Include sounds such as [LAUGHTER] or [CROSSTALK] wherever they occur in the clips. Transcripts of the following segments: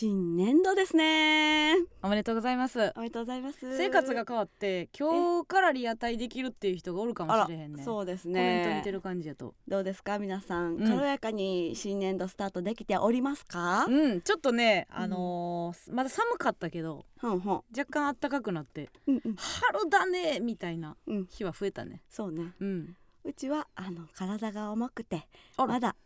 新年度ですね。おめでとうございます。おめでとうございます。生活が変わって今日からリアタイできるっていう人がおるかもしれへんね。そうですコメント見ねてる感じやと。どうですか皆さん、うん。軽やかに新年度スタートできておりますか？うんちょっとねあのーまだ寒かったけどほんほん。若干暖かくなってうんうん。春だねみたいなうん。日は増えたね。そうね。うん。うちはあの体が重くてまだ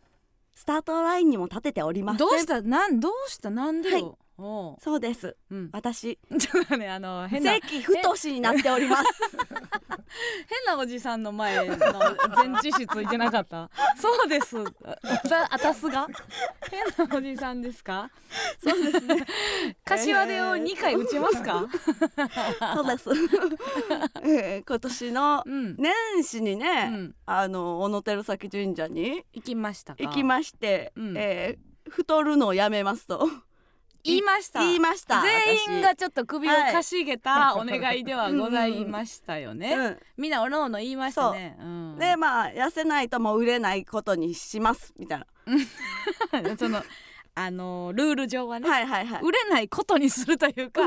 スタートラインにも立てておりません。どうした？なんどうした？なんでよ、おうそうです。うん。私。[LAUGHS] ちょっとねあの変な関太しになっております。[LAUGHS] 変なおじさんの前の前置詞ついてなかった？[LAUGHS] そうです。ああたすが？変なおじさんですか？そうですね。柏手を2回打ちますか、そうです、えー今年のうん、年始にうね、ん、あの小野照崎神社に行きましたか？行きまして、うん。えー太るのをやめますと言いました。言いました。全員がちょっと首をかしげたおはい。願いではございましたよね、私みんなおのおの言いましたね、う。うん。ん、でまあ痩せないともう売れないことにしますみたいな、[LAUGHS] そのあのルール上はね、はいはいはい。売れないことにするというか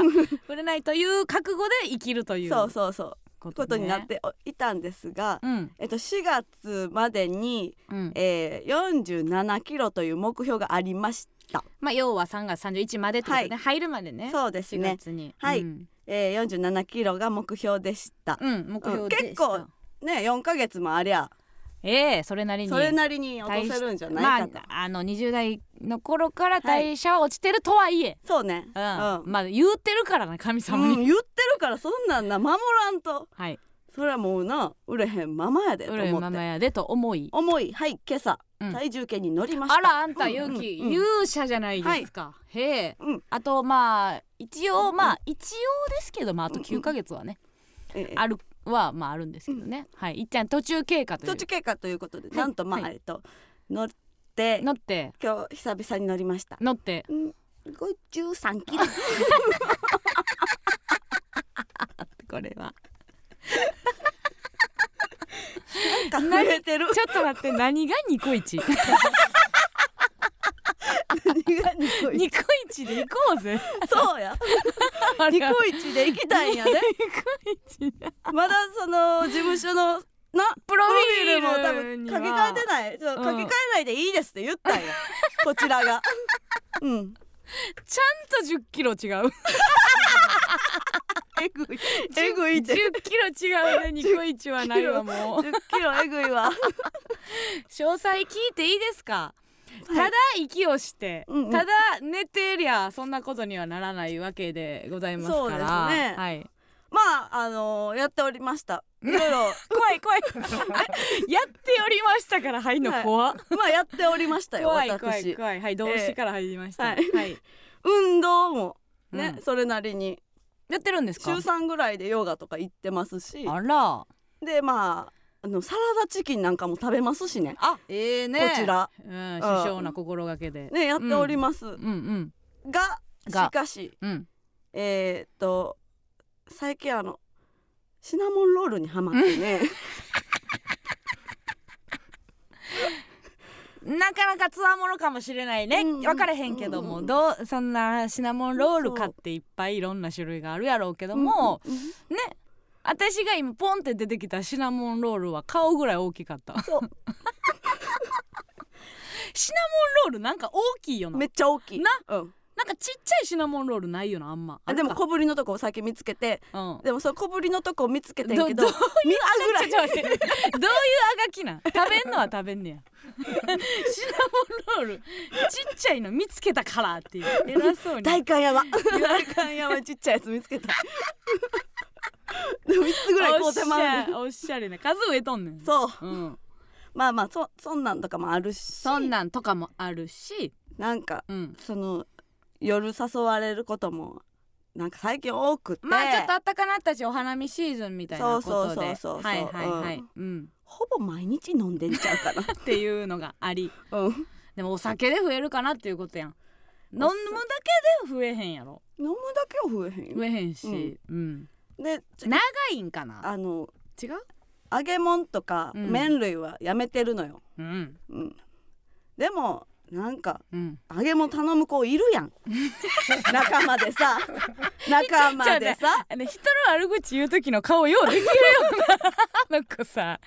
売れないという覚悟で生きるというそうそうそう。こことになっていたんですが、うん。えっと、4月までに、うん。えー、47キロという目標がありました、まあ要は3月31までとね、はい。入るまでね。4そうですね、月に。はい。うん、えー、47キロが目標でした、うん目標結構ね4ヶ月もありゃええそれなりに。それなりに落とせるんじゃないかと、まあ、あの20代の頃から代謝は落ちてるとはいえ、そうね。うん。うん。まあ言うてるからな神様に、うん、言ってるからそんなんな守らんと。はい。それはもうな売れへんままやでと売れ思ってママやでと思い。重い。はい今朝、うん。体重計に乗りました。あらあんたうん。勇気、うんうん。勇者じゃないですか、へえ。うん。あとまあ一応まあ一応ですけどまああと9ヶ月はね、ええ。あるはまああるんですけどね、はい。いっちゃん途中経過という。途中経過ということで、はい。なんとまあ、はい。えっと乗って乗って。今日久々に乗りました。乗って。うん。53キロ。[LAUGHS] [LAUGHS] これはなんか増えてる。ちょっと待って何がニコイチ？何がニコイチ？ニコイチで行こうぜ。そうや。あニコイチで行きたいんやねニコイチまだその事務所のなプロフィールも多分書き換えてない。書き換えないでいいですって言ったんや、こちらが。うん。ちゃんと10キロ違う [LAUGHS] えぐい。えぐいって。10キロ違うねニコイチはないわもう。10キロえぐいわ。[LAUGHS] 詳細聞いていいですか？ただ息をして、うんうん。ただ寝てりゃそんなことにはならないわけでございますから。そうですね。はい、まああのやっておりました。いろいろ怖い怖い。[LAUGHS] やっておりましたから入んのはい。怖、まあやっておりましたよ怖い私。怖い怖い。はい動詞から入りました、はいはい、運動もね、うん。それなりにやってるんです週か3ぐらいでヨガとか行ってますし。あら。でまああのサラダチキンなんかも食べますしね。あええね。こちら。うん首相な心がけで、ねやっております、うんうん。がが。しかしうん。えー、っと最近あのシナモンロールにハマってね [LAUGHS] なかなかつわものかもしれないね、うん分かれへんけども、うんどうそんなシナモンロール買っていっぱいいろんな種類があるやろうけども、うんうんね。私が今ポンって出てきたシナモンロールは顔ぐらい大きかった。[LAUGHS] シナモンロールなんか大きいよな。めっちゃ大きい。な。うん、なんかちっちゃいシナモンロールないよなあんま。あでもこ小ぶりのとこを先見つけて。うん。でもその小ぶりのとこを見つけてんけどどど3つぐらい。ちょっと待って。どういうあがきなん？食べんのは食べんねや。シナモンロールちっちゃいの見つけたからっていう。偉そうに。大観山。大観山ちっちゃいやつ見つけた。でも3つぐらい買うてまうねん。おっしゃおしゃれな数植えとんねん。そう。うん、まあまあそそんなんとかもあるし。そんなんとかもあるし、なんかうん、その夜誘われることもなんか最近多くて。まあちょっと暖かなったしお花見シーズンみたいなことで。そうそうそうそうはいはいはい、うん。ほぼ毎日飲んでんちゃうかなっていうのがありうん。でもお酒で増えるかなっていうことやん。飲むだけで増えへんやろ。飲むだけは増えへんよ。増えへんし、うん。でち長いんかな？あの違う？揚げ物とかうん。麺類はやめてるのよ、うん。うん、でもなんかうん。揚げ物頼む子いるやん。[LAUGHS] 仲間でさ。[LAUGHS] 仲間でさ。あの人の悪口言う時の顔ようできるよな。なんかさ。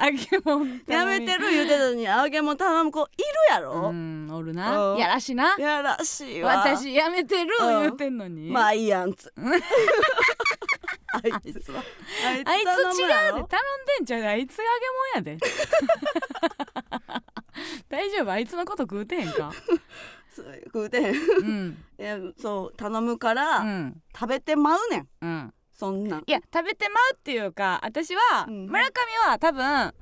揚げ物やめてる言うてたのに揚げ物頼む子いるやろ、うんおるな。うん。やらしな。やらしいわ。私やめてるうん言うてんのに、まあいいやんつ [LAUGHS] あいつは。あいあいつ違うで。頼んでんちゃうであいつが揚げ物やで。[LAUGHS] 大丈夫？あいつのこと食うてへんか？[LAUGHS] そう食うてへん。うん。[LAUGHS] いやそう頼むから、うん。食べてまうねん。うん。そんなん。いや食べてまうっていうか私は、うん。村上は多分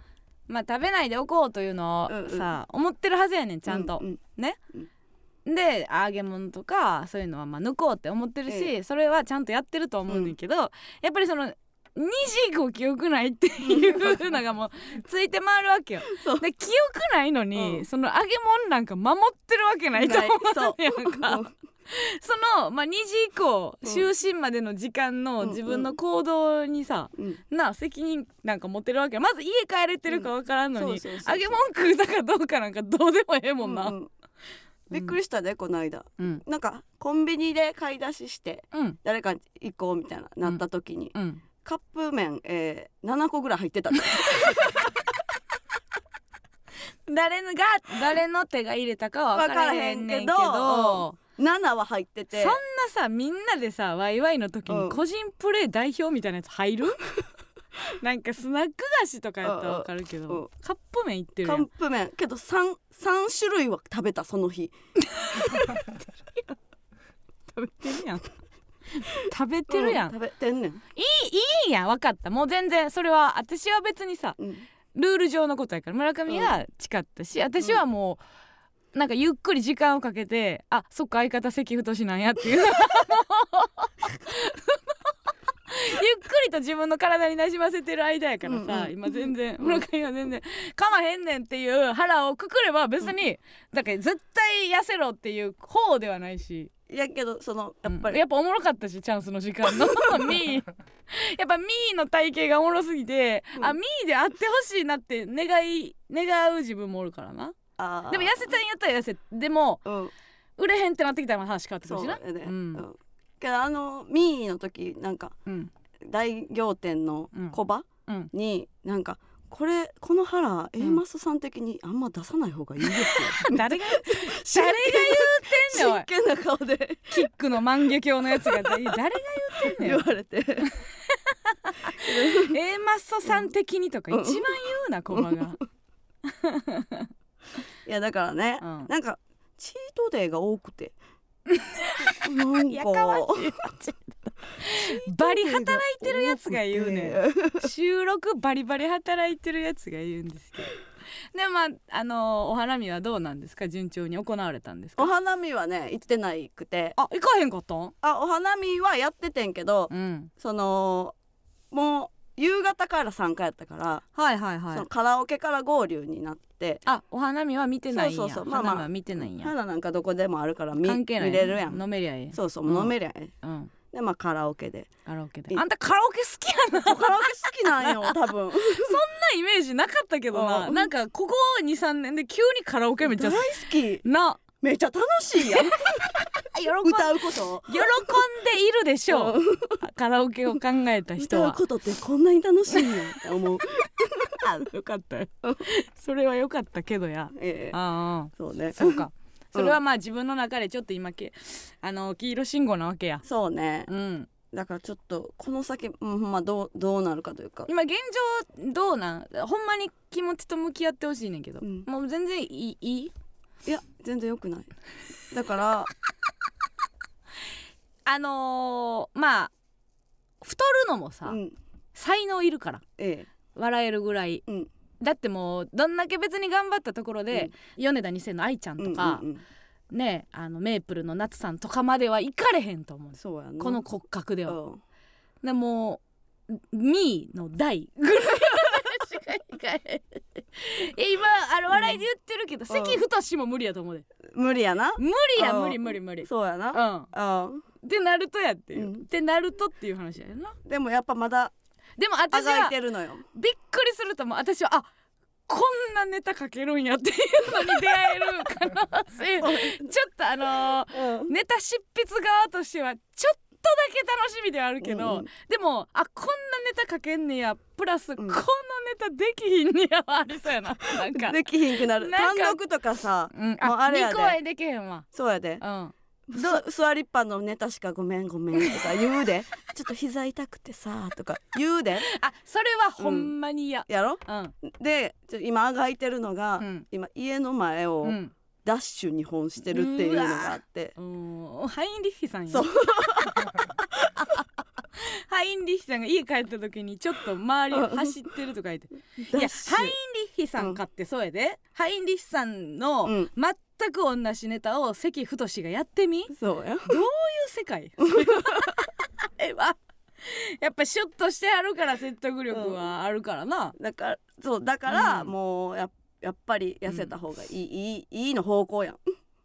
まあ食べないでおこうというのをうんうん。さ、思ってるはずやねんちゃんと、ううね、で揚げ物とかそういうのはまあ抜こうって思ってるし、それはちゃんとやってると思うねんけど、やっぱりその2時以降記憶ないっていうのがもうついて回るわけよ。で記憶ないのに、うん。その揚げ物なんか守ってるわけないと思そう。うやんか。うん。その、まあ、2時以降うん就寝までの時間の自分の行動にさ、うん。な責任なんか持ってるわけまず家帰れてるかわからんのに、揚げ物食うたかどうかなんかどうでもええもんな。ううんびっくりしたでこの間。うん。なんかコンビニで買い出ししてうん。誰か行こうみたいななった時に、うん。カップ麺、えー、7個ぐらい入ってた。誰のが誰の手が入れたかは分からへんねんけど。分から7は入ってて。そんなさみんなでさワイワイの時うん。に個人プレー代表みたいなやつ入る？[LAUGHS] なんかスナック菓子とかやったら分かるけど、カップ麺いってるカやん。ップ麺。けど 3, 三種類は食べたその日。食べてるやん。[LAUGHS] 食べてるやん、う食べてんねん、いいやん。分かった。もう全然それは私は別にさうん、ルール上のことやから村上が誓ったし、私はもうなんかゆっくり時間をかけてあそっか相方関太なんやっていう [LAUGHS] [LAUGHS] ゆっくりと自分の体になじませてる間やからさ、うんうん。今全然村上は全然かまへんねんっていう腹をくくれば別に、だから絶対痩せろっていう方ではないし。いやけどそのやっぱり、うん。やっぱおもろかったしチャンスの時間の。[LAUGHS] やっぱミーの体型がおもろすぎて、うん。あミーであってほしいなって願い願う自分もおるからな。でも痩せたんやったら痩せでもうん。売れへんってなってきたら話変わってくるしな。そうやね、ううんんけどあのミーの時なんかうん。大仰天のコバうん。になんかこれこの腹 A マスさん的にあんま出さない方がいいですよ。[LAUGHS] 誰が誰が言うてんねんおい。真剣な顔で。キックの万華鏡のやつが誰が言うてんねん。言われて。[LAUGHS] A マッソさん的にとか一番言うなコバが。いやだからね、うん。なんかチートデーが多くてなんやかバリ働いてるやつが言うねん。収録バリバリ働いてるやつが言うんですけど。でまああのお花見はどうなんですか？順調に行われたんですか？お花見はね行ってないくて。あ行かへんかったん？あお花見はやっててんけど、うん。そのもう夕方から参加やったから、はいはいはそのカラオケから合流になってあお花見は見てないんや。そうそうそう。まあまあ花見は見てないんや。花なんかどこでもあるから見関係ない見れるやん。飲めりゃええ。そうそううん。飲めりゃええ、うん。でまあカラオケで。カラオケで。いあんたカラオケ好きやな。そ [LAUGHS] んカラオケ好きなんよ多分。[LAUGHS] なイメージなかったけどな。うん。なんかここ23年で急にカラオケめっちゃ大好き。な。めっちゃ楽しいやん歌うこと？喜んでいるでしょう。カラオケを考えた人歌うはことってこんなに楽しいんやって思う。[LAUGHS] あよかったよ。それはよかったけどや。[LAUGHS] ええ。ああ。そうね。そうか。それはまあ自分の中でちょっと今けあの黄色信号なわけや。そうね。うん。だからちょっとこの先、うん、まあどうどうなるかというか。今現状どうなん？ほんまに気持ちと向き合ってほしいねんけど、うん。もう全然いい？いい？いや全然良くない。だから [LAUGHS] あのーまあ太るのもさ、うん。才能いるからえ笑えるぐらい。えうん。だってもうどんだけ別に頑張ったところで、米田2世の愛ちゃんとか、うんうんうん。ねあのメープルの夏さんとかまでは行かれへんと思う。この骨格では。うん。でもミーの大ぐらい [LAUGHS] え今あの笑いで言ってるけど、関太も無理やと思うで。無理やな。無理やうん。無理無理無理。そうやな。うん。あってなるとやっていう、うん。ってなるとっていう話やな。でもやっぱまだでも私はびっくりすると思う私はあこんなネタ書けるんやっていうのに出会える可能性。[LAUGHS] ちょっとあのーうん。ネタ執筆側としてはちょっとだけ楽しみではあるけど、うんうん。でもあこんなネタ書けんねや。プラス、ん。このネタできひんねやはありそうやな。なんか、[LAUGHS] できひんくなる。単独とかさうん、もうあれやで。2個はできへんわ。そうやで。うん。す座りっぱのネタしかごめんごめんとか言うで。[LAUGHS] ちょっと膝痛くてさとか言うで。あそれはほんまに嫌。やろ？うん。で今あがいてるのが、うん。今家の前をうんダッシュに本してるっていうのがあって、うんハインリッヒさんや。そう。[LAUGHS] ハインリッヒさんが家帰った時にちょっと周りを走ってるとか言って。いやハインリッヒさんかってそうやで、ハインリッヒさんのうん。全く同じネタを関太がやってみ？どういうそうや世界？[LAUGHS] えはやっぱシュッとしてあるから説得力はあるからな、だからそうだから、うん。もうややっぱり痩せた方がいい、いいいいの方向やん、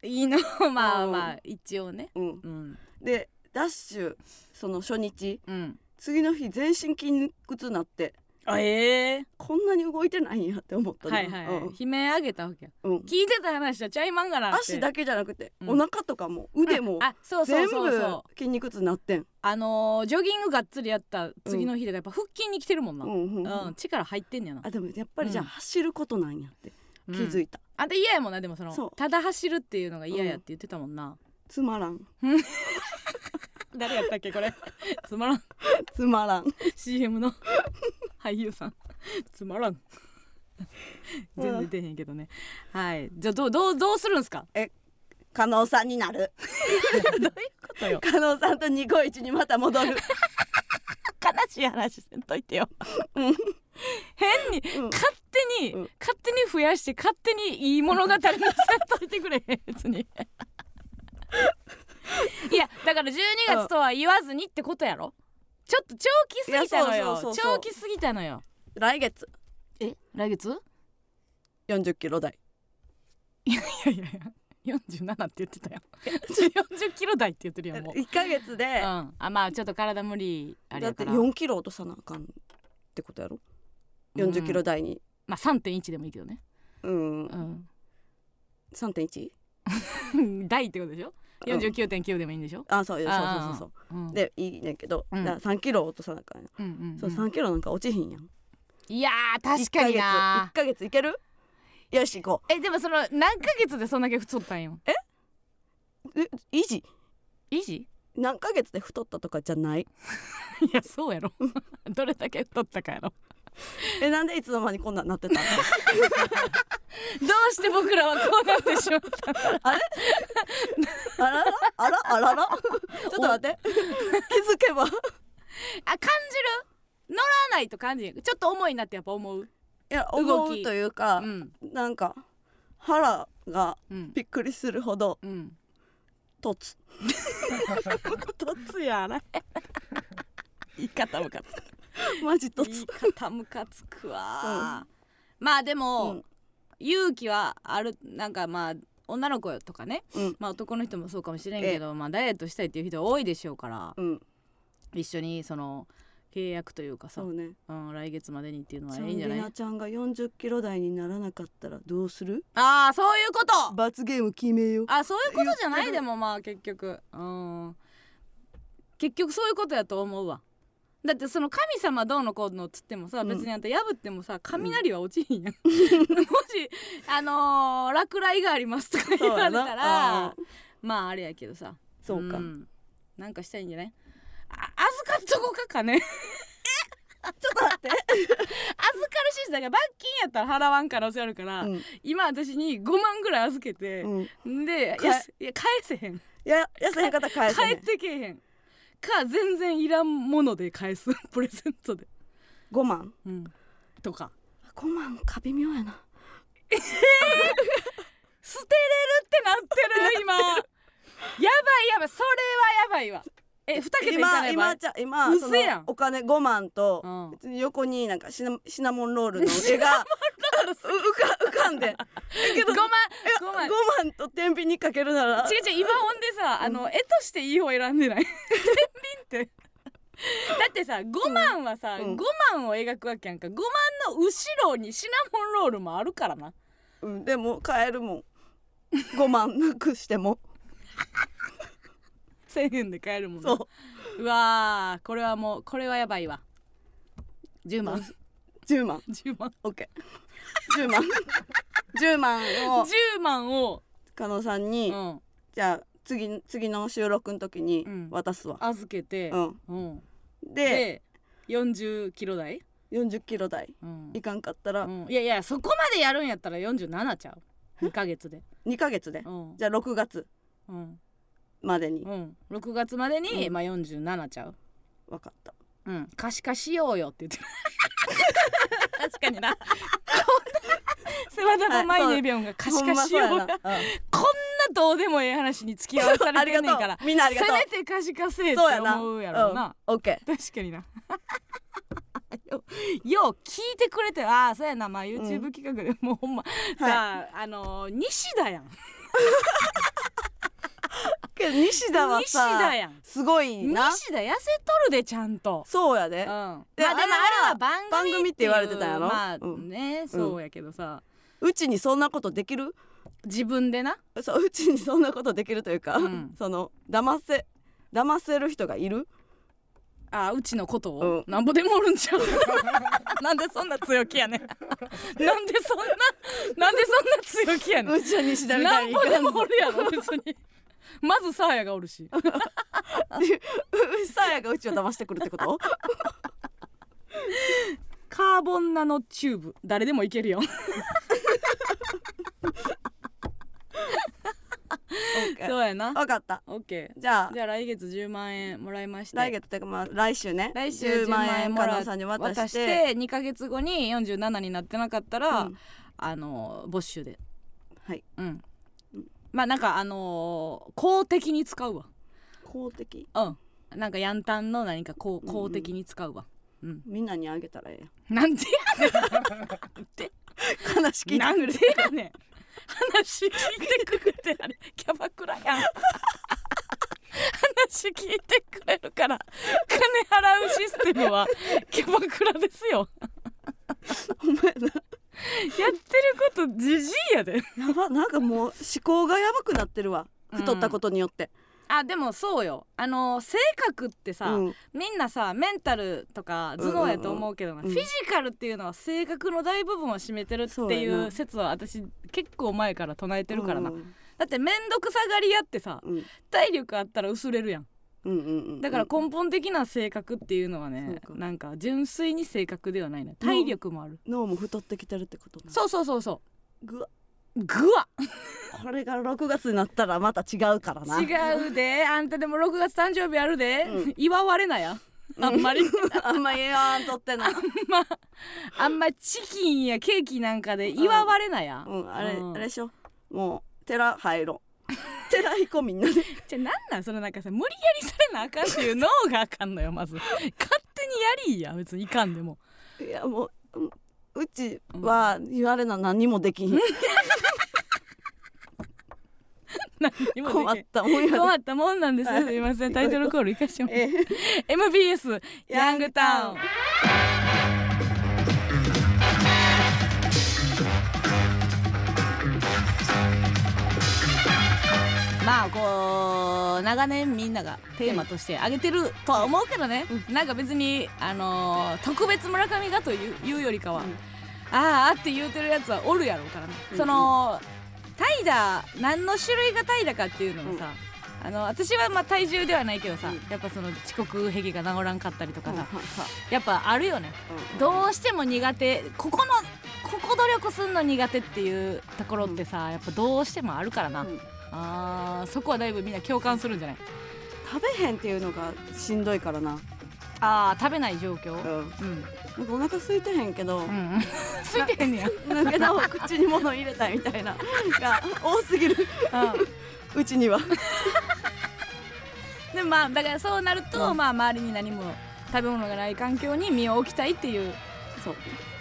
いいの。[LAUGHS] まあうん。まあ一応ね。うん、うん。でダッシュその初日。うん。次の日全身筋肉痛なってあええ。こんなに動いてないんやって思ったのはいはいはい、うん。悲鳴あげたわけや。うん。聞いてた話はちゃいまんがなって。足だけじゃなくて、うん。お腹とかも腕もあそうそう全部筋肉痛なってん、あのージョギングがっつりやった次の日とかやっぱ腹筋に来てるもんな、うんうんうん。うん力入ってんねやな。あでもやっぱりじゃあうん。走ることなんやって気づいいた、あん。た嫌やもんなでもそのただ走るっていうのが嫌やって言ってたもんな、つまらん [LAUGHS] 誰やったっけこれ？[LAUGHS] つまらん。つまらん。CM の俳優さん。つまらん。全然出へんけどね。はい。じゃあどうどうどうするんすか？加納さんになる。[LAUGHS] どういうことよ？加納さんとニコイチにまた戻る。悲しい話せんといてよ、うん。変に、うん。勝手に、うん。勝手に増やして勝手にいい物語にせんといてくれ別に [LAUGHS] いやだから12月とは言わずにってことやろ？ちょっと長期すぎたのよ。長期すぎたのよ。来月。え来月？40キロ台。いやいやいや47って言ってたよ。40キロ台って言ってるよもう、1ヶ月で、うん、あまあちょっと体無理あれだってやから4キロ落とさなあかんってことやろ？40キロ台に。まあ3.1でもいいけどね。うん、うん。3.1 [LAUGHS] 台ってことでしょ？うん49.9でもいいんでしょ、あそうそうそうそうそう。うん。でいいねんけど、うん。だから3キロ落とさなあかんうんうんうん。そう3キロなんか落ちひんやん。いやー確かにな1ヶ月いける？よし行こえでもその何ヶ月でそんだけ太ったんよ？うえ維持？維持？何ヶ月で太ったとかじゃない？[LAUGHS] いやそうやろ。[LAUGHS] どれだけ太ったかやろ [LAUGHS] えなんでいつの間にこんなんなってたの？[LAUGHS] どうして僕らはこうなってしまったあらら？あら？あらら？ちょっと待って。気づけば。あ感じる？乗らないと感じるちょっと重いなってやっぱ思う。いや思うというか、うん。なんか腹がうん。びっくりするほどうん。凸。[LAUGHS] とつやな。言い方ムカつく [LAUGHS] マジ凸言い方ムカつくわ、まあでも、うん。勇気はあるなんかまあ女の子とかね。うん。まあ男の人もそうかもしれんけど、まあ、ダイエットしたいっていう人多いでしょうから。うん。一緒にその契約というかさ、そうね。うん、来月までにっていうのはいいんじゃない？なちゃんが40キロ台にならなかったらどうする？ああそういうこと！罰ゲーム決めよう。あそういうことじゃない？でもまあ結局。うん。結局そういうことやと思うわだってその神様どうのこうのっつってもさうん。別にあんた破ってもさ雷は落ちひんやん、[LAUGHS] もしあのー落雷がありますとか言われたならうん。まああれやけどさ。そうか、ん。なんかしたいんじゃない？あ預かっとこうかかね。[LAUGHS] ちょっと待って、預かるシステムが罰金やったら払わん可能性あるから、うん。今私に5万ぐらい預けて、うん、でいかやいや返せへん。や痩せへんかったら返せへん。返ってけえへんか全然いらんもので返す。[LAUGHS] プレゼントで、5万うん、とか。5万か微妙やな。[LAUGHS] 捨てれるってなってる今。やばいやばい。それはやばいわえ二桁いか今ない？場合今じゃ今そのうせやん。お金5万とうん。別に横になんかシナシナモンロールの絵が [LAUGHS] う浮か浮かんで。だけど5万5 5万万と天秤にかけるなら。違う違う今ほんでさあの絵としていい方選んでない？[LAUGHS] 天秤って。ってさ5万はさ、うん。5万を描くわけやんか。5万の後ろにシナモンロールもあるからな。うん、でも買えるもん。5万なくしても1000円で買えるもんなそう。うわーこれはもうこれはやばいわ。10万。10万。10万。OK10 万。10万を。10万を、加納さんうに、ん、じゃあ次次の収録の時にうん。渡すわ、預けて、うん。うん、でで40キロ台、40キロ台。うん。いかんかったらうん、いやいやそこまでやるんやったら47ちゃう？2ヶ月で。2ヶ月で。うん。じゃあ6月。うんまでに。うん。6月までに、うん。まあ47ちゃう。分かった。うん。可視化しようよって言ってる。[LAUGHS] 確かにな。セバダのマイネビョンが可視化しようこんなどうでもええ話に付き合わされてんねんから。[LAUGHS] うみんなありがとう。せめて可視化せえって思うやろうな、うん、OK 確かにな。よ [LAUGHS] よう聞いてくれてああそうやな。まあ YouTube 企画で、もうほんま、さああのー西田やん [LAUGHS] けど西田は西さ田やん。すごいな。西田痩せとるでちゃんと。そうやで。うん、まあででもあれは番組番組って言われてたんやろ？まあうん。ねそうやけどさ、うちにそんなことできる？自分でな？そううちにそんなことできるというか、うん。[LAUGHS] その騙せ騙せる人がいる？あうちのことを、うん。なんぼでもおるんちゃう？[LAUGHS] なんでそんな強気やねん。なんでそんななんでそんな強気やねん。うちは西田みたないんにいかんぞぼでもおるやろ別にまずサーヤがおるし。サーヤがうちを騙してくるってこと？カーボンナノチューブ。誰でもいけるよ。そうやな。分かった。オッケじゃあ。ーじゃあ来月10万円もらいまして。来月ってかまあ来週ね。来週10 10万万円もら円加納さんに渡して。渡して2ヶ月後に47になってなかったら、うん。あの没収で。はい。うんまあなんかあのー公的に使うわ。公的？うん。なんかヤンタンの何かこううん公的に使うわ。うん、みんなにあげたらえなんでやねん。えやん話聞いてなんでくれやねん。話聞いてくれてあれキャバクラやん。話聞いてくれるから。金払うシステムはキャバクラですよ。[LAUGHS] お前なや [LAUGHS] ってることじじいやで。やばなんかもう思考がやばくなってるわ。うん太ったことによって、あでもそうよ。あの性格ってさ、うん。みんなさメンタルとか頭脳やと思うけどな、うんうんフィジカルっていうのは性格の大部分を占めてるっていそう説は私結構前から唱えてるからな、うん。だって面倒くさがり屋ってさうん。体力あったら薄れるやんうんうんうんだから根本的な性格っていうのはね、なんか純粋に性格ではないね体力もある、脳も太ってきてるってことなそうそうそうそぐわ。うぐわ。[LAUGHS] これが6月になったらまた違うからな。違うで。あんたでも6月誕生日あるで、うん。祝われなや。あんまり。[LAUGHS] あんま言わんとってなまああんまチキンやケーキなんかで祝われなや、うん。あれ、うん。あれでしょ？もう寺入ろう寺行こうみんなでじゃあなんなんそのなんかさ無理やりされなあかんっていう脳があかんのよまず。勝手にやりいや別にいかんでも。いやもううんうちは言われな何もできひん。何も困ったもんやで。困ったもんなんです、はいすいません。タイトルコールいかしてもらってえ MBS ヤングタウンまあこう長年みんながテーマとして挙げてるとは思うけどね、なんか別に、あのー特別村上がといういうよりかは、うん。あーあって言うてるやつはおるやろうからね、うんそのタイだ何の種類がタイだかっていうのもさ、あの私はまあ体重ではないけどさ、うん。やっぱその遅刻癖が治らんかったりとかさ、やっぱあるよね。うん。どうしても苦手ここのここ努力すんの苦手っていうところってさ、やっぱどうしてもあるからな、うんあーそこはだいぶみんな共感するんじゃない？食べへんっていうのがしんどいからな、あー食べない状況？うん、うん。なんかお腹空いてへんけど、うん。[LAUGHS] ついてへんねや。抜けたを口に物入れたいみたいな。が多すぎる。うん。うちには。[LAUGHS] でもまあだからそうなると、うん。まあ周りに何も食べ物がない環境に身を置きたいっていう。そう。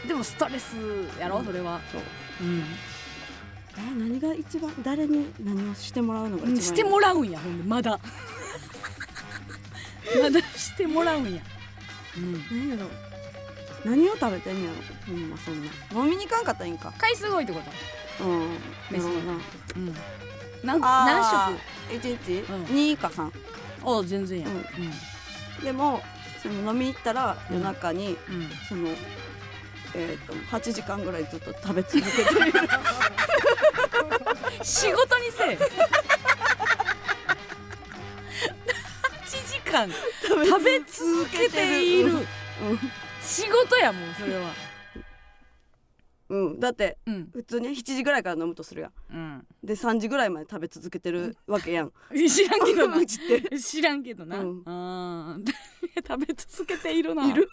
でもストレスやろ、うん。それは。そう。うんえ何が一番誰に何をしてもらうのが一番してもらうんやほんでまだ。[LAUGHS] まだしてもらうんや。うん。何やろ？何を食べてんねやろ？ほんまそんな。飲みに行かんかったらいいんか。回数多いってこと？うん。飯なるほどな。うん。なんあ何ー一日うん。2か3食あ全然や。うん。うん。でもその飲み行ったらうん夜中にうん。そのえっと8時間ぐらいずっと食べ続けてる。[LAUGHS] 仕事にせえ。8時間。食べ続けている。仕事やもんそれは。うん、うん、だってうん。普通に7時ぐらいから飲むとするやん。うん。で3時ぐらいまで食べ続けてるわけやん。知らんけどな。知らんけどな、うん。[LAUGHS] 食べ続けているな。いる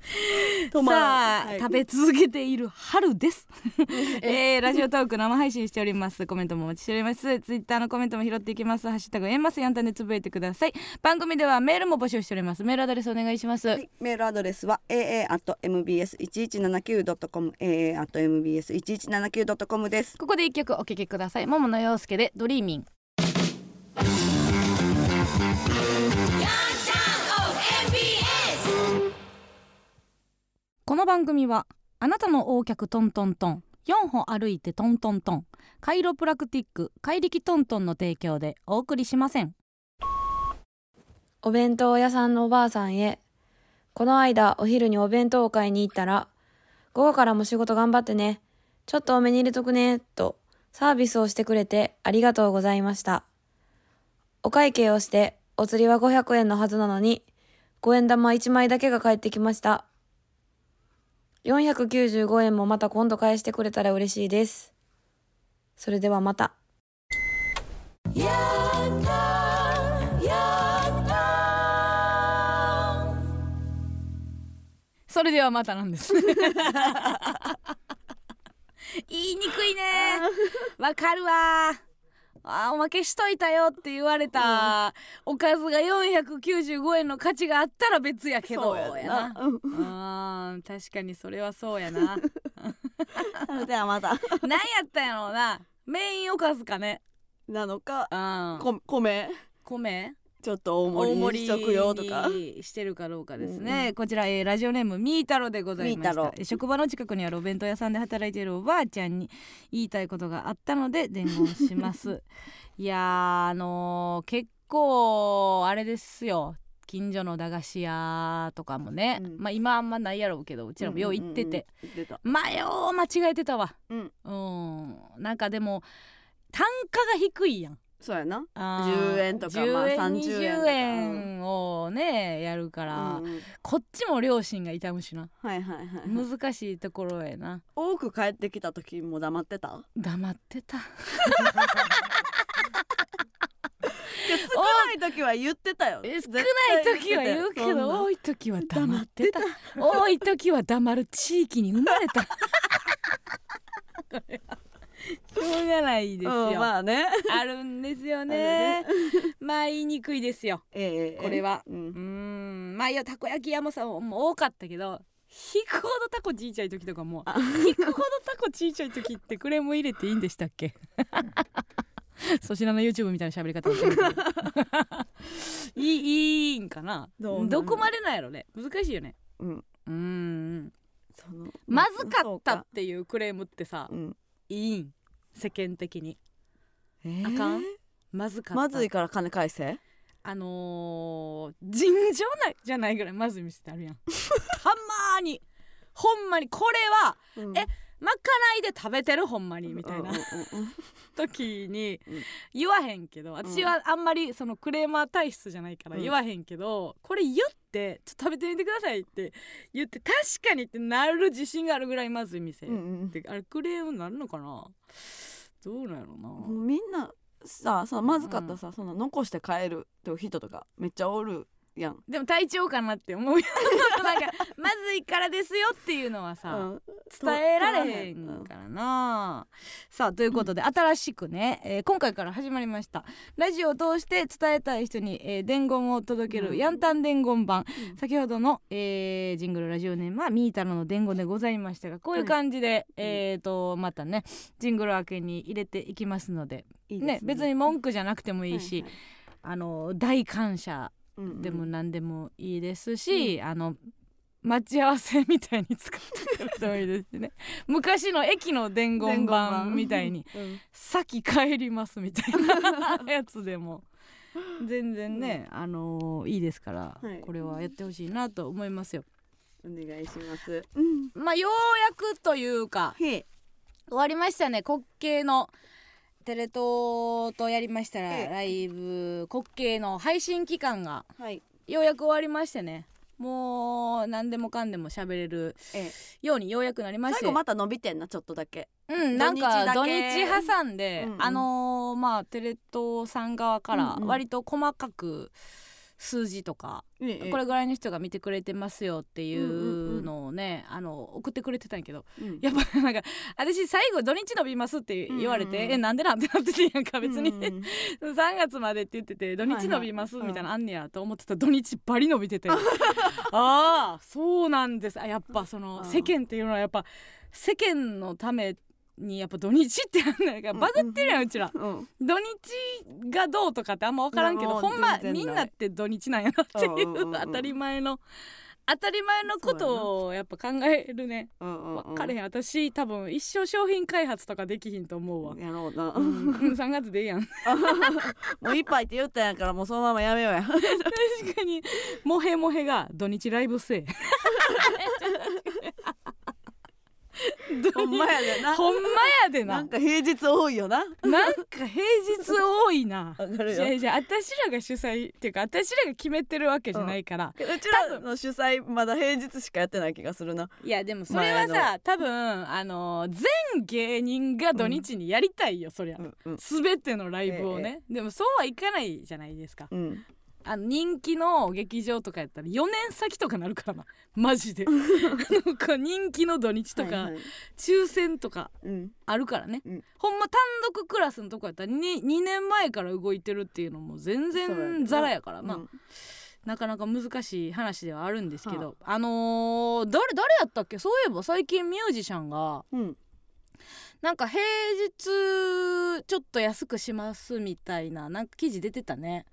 [LAUGHS] さあ、んはい。食べ続けている春です、[LAUGHS] えー、ラジオトーク生配信しております。コメントもお待ちしております。ツイッターのコメントも拾っていきます。ハッシュタグエンマスヤンタンでつぶやいてください。番組ではメールも募集しております。メールアドレスお願いします、はい、メールアドレスは aa.mbs1179.com aa.mbs1179.com です。ここで一曲お聴きください。桃野陽介でドリーミンこの番組はあなたの横脚トントントン4歩歩いてトントントンカイロプラクティック怪力トントンの提供でお送りしませんお弁当屋さんのおばあさんへ。この間お昼にお弁当を買いに行ったら、午後からも仕事頑張ってね。ちょっと多めに入れとくね。とサービスをしてくれてありがとうございました。お会計をしてお釣りは500円のはずなのに、5円玉1枚だけが返ってきました。495円もまた今度返してくれたら嬉しいです。それではまた。それではまたなんです [LAUGHS] 言いにくいねわかるわあーおまけしといたよって言われた、おかずが495円の価値があったら別やけど。ややな。な。うん。確かにそれはそうやな。[LAUGHS] それではまた。[LAUGHS] 何やったんやろうな。メインおかずかね。なのかうん。こ米？米？ちょっと大大盛りにしとくよとか。にしてるかどうかですね、うんうこちら、えーラジオネームみーたろでございました。職場の近くにあるお弁当屋さんで働いているおばあちゃんに [LAUGHS] 言いたいことがあったので伝言します。[LAUGHS] いやーあのー結構あれですよ。近所の駄菓子屋とかもね、うん。まあ今あんまないやろうけどうちらもよう行ってて、まあよう間違えてたわ。うん。うん。なんかでも単価が低いやんそうやな。あー10円とか10まあ円30円と20か円をねやるから、うんうん。こっちも両親が痛むしな。はいはいはい難しいところやな。多く帰ってきた時も黙ってた？黙ってた。少ない時は言ってたよ。え少ない時は言うけど多い時は黙ってた。多い時は黙る地域に生まれた [LAUGHS] しょうがないですよ、うんまあね。あるんですよね。まあ言いにくいですよ。ええこれは。ううん。まあいやたこ焼き屋もさもう多かったけど引くほどタコちいちゃい時とかも引くほどタコちいちゃい時ってクレーム入れていいんでしたっけ？[LAUGHS] 粗品の YouTube みたいな喋り方いい。いいんかな？どこまでなんやろね。難しいよね。うん。うーん。そのまずかったっていうクレームってさうんいいん。世間的に。えー？あかん？まずかまずいから金返せ？あのー、尋常ないじゃないぐらいまずい店ってあるやん。[LAUGHS] たまーに。ほんまに。これはうん。えまかないで食べてるほんまにみたいな。うんうんうんうん。[LAUGHS] 時にうん。言わへんけど私はあんまりそのクレーマー体質じゃないからうん。言わへんけど、これ言ってちょっと食べてみてくださいって言って確かにってなる自信があるぐらいまずい店、うんうんであれクレームになるのかな？どうなんやろな、みんなさそのまずかったさ、その残して帰るって人とかめっちゃおるやん、でも体調かなって思う。よなんかまずいからですよっていうのはさ、うん。伝えられへんからな、さあということで、新しくね、えー今回から始まりました。ラジオを通して伝えたい人に、えー伝言を届ける、うん。ヤンタン伝言版、うん。先ほどの、えージングルラジオネームはミータロの伝言でございましたがこういう感じで、えー、とまたねジングル明けに入れていきますので。いいですね。別に文句じゃなくてもいいし、はいはいあの大感謝でも何でもいいですし、あの待ち合わせみたいに使ってくれてもいいですしね。[LAUGHS] 昔の駅の伝言板みたいにうん「先帰ります」みたいなやつでも。[LAUGHS] 全然ね、あのーいいですから、はい。これはやってほしいなと思いますよ。お願いします。うん。まあようやくというか終わりましたね。滑稽のテレ東とやりましたらええ。ライブ滑稽の配信期間がはい。ようやく終わりましてね。もう何でもかんでも喋れるええ。ようにようやくなりまして。最後また伸びてんなちょっとだけ。うんなんか土土日挟んで、うんうん。あのーまあテレ東さん側からうんうん。割と細かく数字とか、これぐらいの人が見てくれてますよっていうのをね、あの送ってくれてたんやけどうん。やっぱなんか私最後土日伸びますって言われて、うんうんうん。えなんでなんてなっててやんか別に、うんうん [LAUGHS] 3月までって言ってて土日伸びますみたいなのあんねやと思ってたら土日バリ伸びてて。ああそうなんです。あやっぱその世間っていうのはやっぱ世間のためにやっぱ土日ってあんねんからバグってるやんうちら。うん。土日がどうとかってあんま分からんけどほんまみんなって土日なんやなっていう当たり前の当たり前のことをやっぱ考えるね。分かれへん。私多分一生商品開発とかできひんと思うわ。やろうな、うん。3月でいいやん。[LAUGHS] もう一杯って言ったんやからもうそのままやめようや。[LAUGHS] 確かに。モヘモヘが土日ライブせえ [LAUGHS] [LAUGHS] ほんまやでな。ほんまやでな。なんか平日多いよな。なんか平日多いな。わかるよ。じゃあじゃあ私らが主催っていうか私らが決めてるわけじゃないから、うちらの主催まだ平日しかやってない気がするな。いやでもそれはさ多分あの全芸人が土日にやりたいよ、そりゃ、うん。うん。全てのライブをね、でもそうはいかないじゃないですか。うんあの人気の劇場とかやったら4年先とかなるからな。[LAUGHS] マジで。なんか人気の土日とか、はいはい。抽選とかうん。あるからね、うん。ほんま単独クラスのとこやったら 2, 2年前から動いてるっていうのも全然な。ザラやからな、うん。なかなか難しい話ではあるんですけど、はあ。のー誰誰やったっけ？そういえば最近ミュージシャンがうん。なんか平日ちょっと安くしますみたいななんか記事出てたね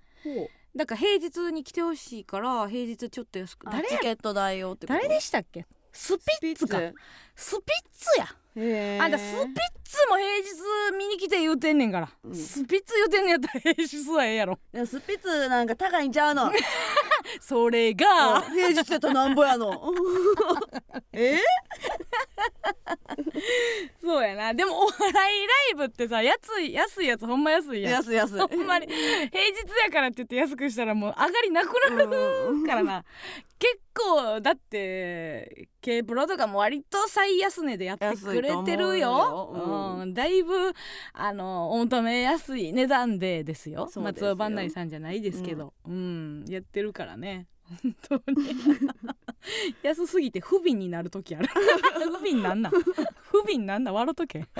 だから平日に来てほしいから平日ちょっと安く誰チケット代用ってこと？誰でしたっけ？スピッツか。スピッツ。や。あんたスピッツも平日見に来て言うてんねんから、うん。スピッツ言うてんねんやったら平日はええやろ。でもスピッツなんか高いんちゃうの？[LAUGHS] それが。平日やったらなんぼやの？[LAUGHS] え？[LAUGHS] そうやな。でもお笑いライブってさ安い安いやつほんま安いやん。安い安い。ほんまに。平日やからって言って安くしたらもう上がりなくなるからな。[LAUGHS] 結構だって K プロとかも割と最安値でやってくれてるよ。うんうん、だいぶあのお求めやすい値段でですよ。そうですよ。松尾万内さんじゃないですけど、うん。やってるからね。本当に。[LAUGHS] 安すぎて不憫になる時ある。[LAUGHS] 不憫なんな。ん不憫なんな。ん笑うとけ。[LAUGHS]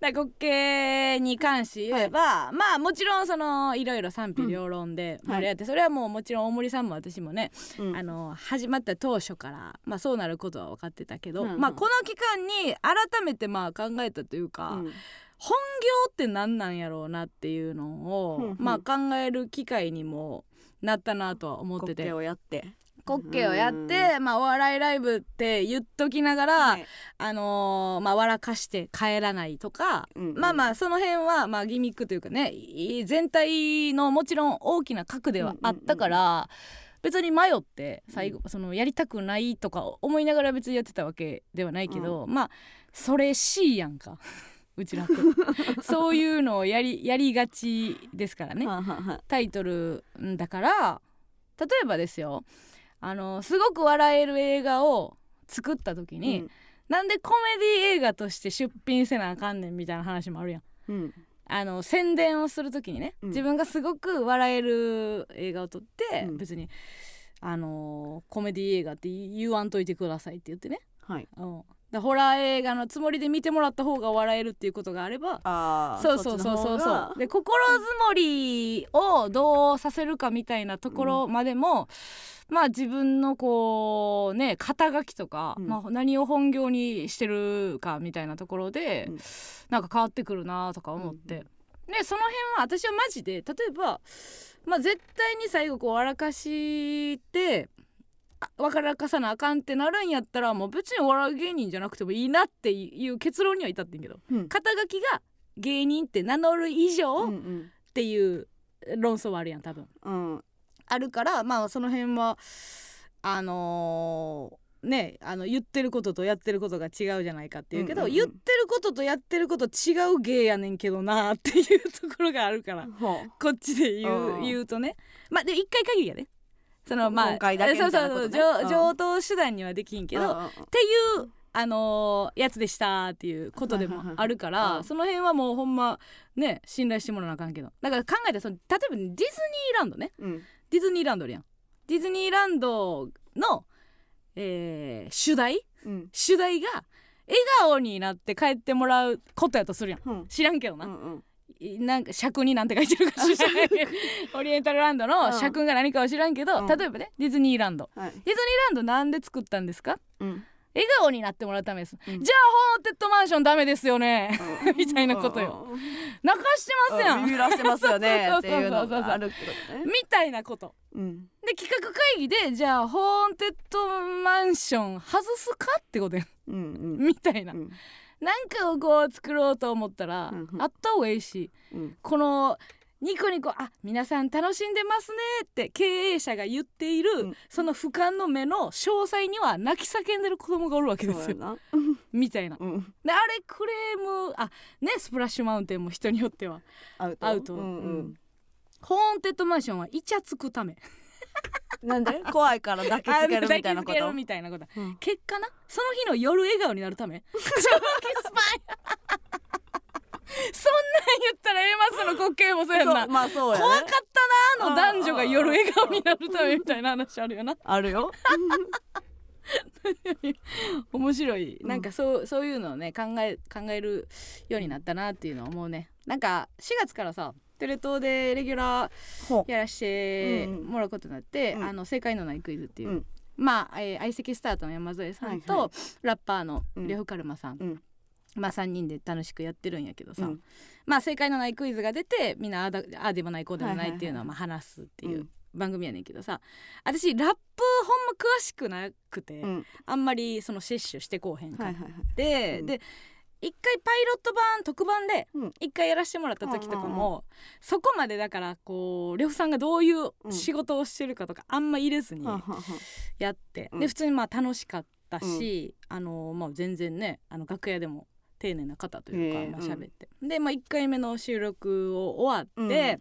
だ滑稽に関して言えば、まあもちろんそのいろいろ賛否両論でうん。盛り上がって、それはもうもちろん大森さんも私もね、うん。あの始まった当初から、まあ、そうなることは分かってたけど、うんうん。まあ、この期間に改めてまあ考えたというか、うん本業って何なんやろうなっていうのを、うんうん。まあ、考える機会にもなったなとは思ってて。をやって。滑稽をやって、まあ、お笑いライブって言っときながら、はい。あのーまあ、笑かして帰らないとか、うんうん。まあまあその辺はまあギミックというかねい全体のもちろん大きな核ではあったから、別に迷って最後、そのやりたくないとか思いながら別にやってたわけではないけど、まあそれ C やんかうちらって [LAUGHS] そういうのをやりやりがちですからね。タイトルんだから例えばですよ。あのすごく笑える映画を作った時に、うん。なんでコメディ映画として出品せなあかんねんみたいな話もあるやん。うん。あの宣伝をする時にね、うん。自分がすごく笑える映画を撮って、うん。別にあのコメディ映画って言わんといてくださいって言ってね、はいホラー映画のつもりで見てもらった方が笑えるっていうことがあればあーそうそうそうそうそう。で心づもりをどうさせるかみたいなところまでも、まあ自分のこうね肩書きとか、うん。まあ、何を本業にしてるかみたいなところで、うん。なんか変わってくるなとか思って、でその辺は私はマジで例えばまあ絶対に最後こう笑かしてあ笑かさなあかんってなるんやったらもう別にお笑い芸人じゃなくてもいいなっていう結論には至ってんけど。うん。肩書きが芸人って名乗る以上っうん。ていう論争はあるやん多分。うん。うんあるからまあその辺はあのーねあの言ってることとやってることが違うじゃないかっていうけど、うんうんうん。言ってることとやってること違う芸やねんけどなっていうところがあるからほこっちで言ううん。言うとね。まあで一回限りやねそのまあそうそうそううん。上上等手段にはできんけど、っていうあのーやつでしたっていうことでもあるからその辺はもうほんまね信頼してもらわなあかんけど。だから考えたらその例えばディズニーランドね。うん。ディズニーランドあるやん。ディズニーランドの、えー主題？うん。主題が笑顔になって帰ってもらうことやとするやん。うん。知らんけどな、うんうん。いなんか尺になんて書いてるか知らないオリエンタルランドの尺が何かは知らんけど、うん。例えばねディズニーランド。はい。ディズニーランドなんで作ったんですか？うん。笑顔になってもらうためです、うん。じゃあホーンテッドマンションダメですよね。みたいなことよ。泣かしてますやん。ビビらせますよね。っていうのがあるってことね。みたいなこと。うん。で企画会議でじゃあホーンテッドマンション外すか？ってことやん。うんうん。みたいな、うんなんかをこう作ろうと思ったら、うんうん。あった方がいいしうん。このニコニコあ皆さん楽しんでますねって経営者が言っている、うん。その俯瞰の目の詳細には泣き叫んでる子供がおるわけですよ。[LAUGHS] みたいな。うん。であれクレームあねスプラッシュマウンテンも人によってはアウト。アウト、うんううんん。ホーンテッドマンションはイチャつくため [LAUGHS] なんで？怖いから抱きつけるみたいなこと？みたいなこと。うん。結果な？その日の夜笑顔になるため？[LAUGHS] そんなん言ったら A マスの滑稽もそうやんなまあそうやね。怖かったなあの男女が夜笑顔になるためみたいな話あるよな。[LAUGHS] あるよ。面白い。うん。なんかそうそういうのをね考え考えるようになったなっていうのは思うね。なんか4月からさテレ東でレギュラほーやらしてもらうことになって、うん。あの正解のないクイズっていう、うん。まあ、えー相席スタートの山添さんと、はいはラッパーのうん。呂布カルマさん、うん。まあ3人で楽しくやってるんやけどさ、うん。まあ正解のないクイズが出てみんなああでもないこうでもないっていうのははいまあ話すっていううん。番組やねんけどさ。私ラップほんま詳しくなくて、うん。あんまりその摂取してこうへんかっはいはいはい。で一回パイロット版特番でうん。一回やらせてもらった時とかもそこまでだからこう呂布さんがどういううん。仕事をしてるかとかあんま入れずにやって、うん。で普通にまあ楽しかったし、あのまあ、全然ねあの楽屋でも丁寧な方というか、まあ喋って、で、まあ、1回目の収録を終わって、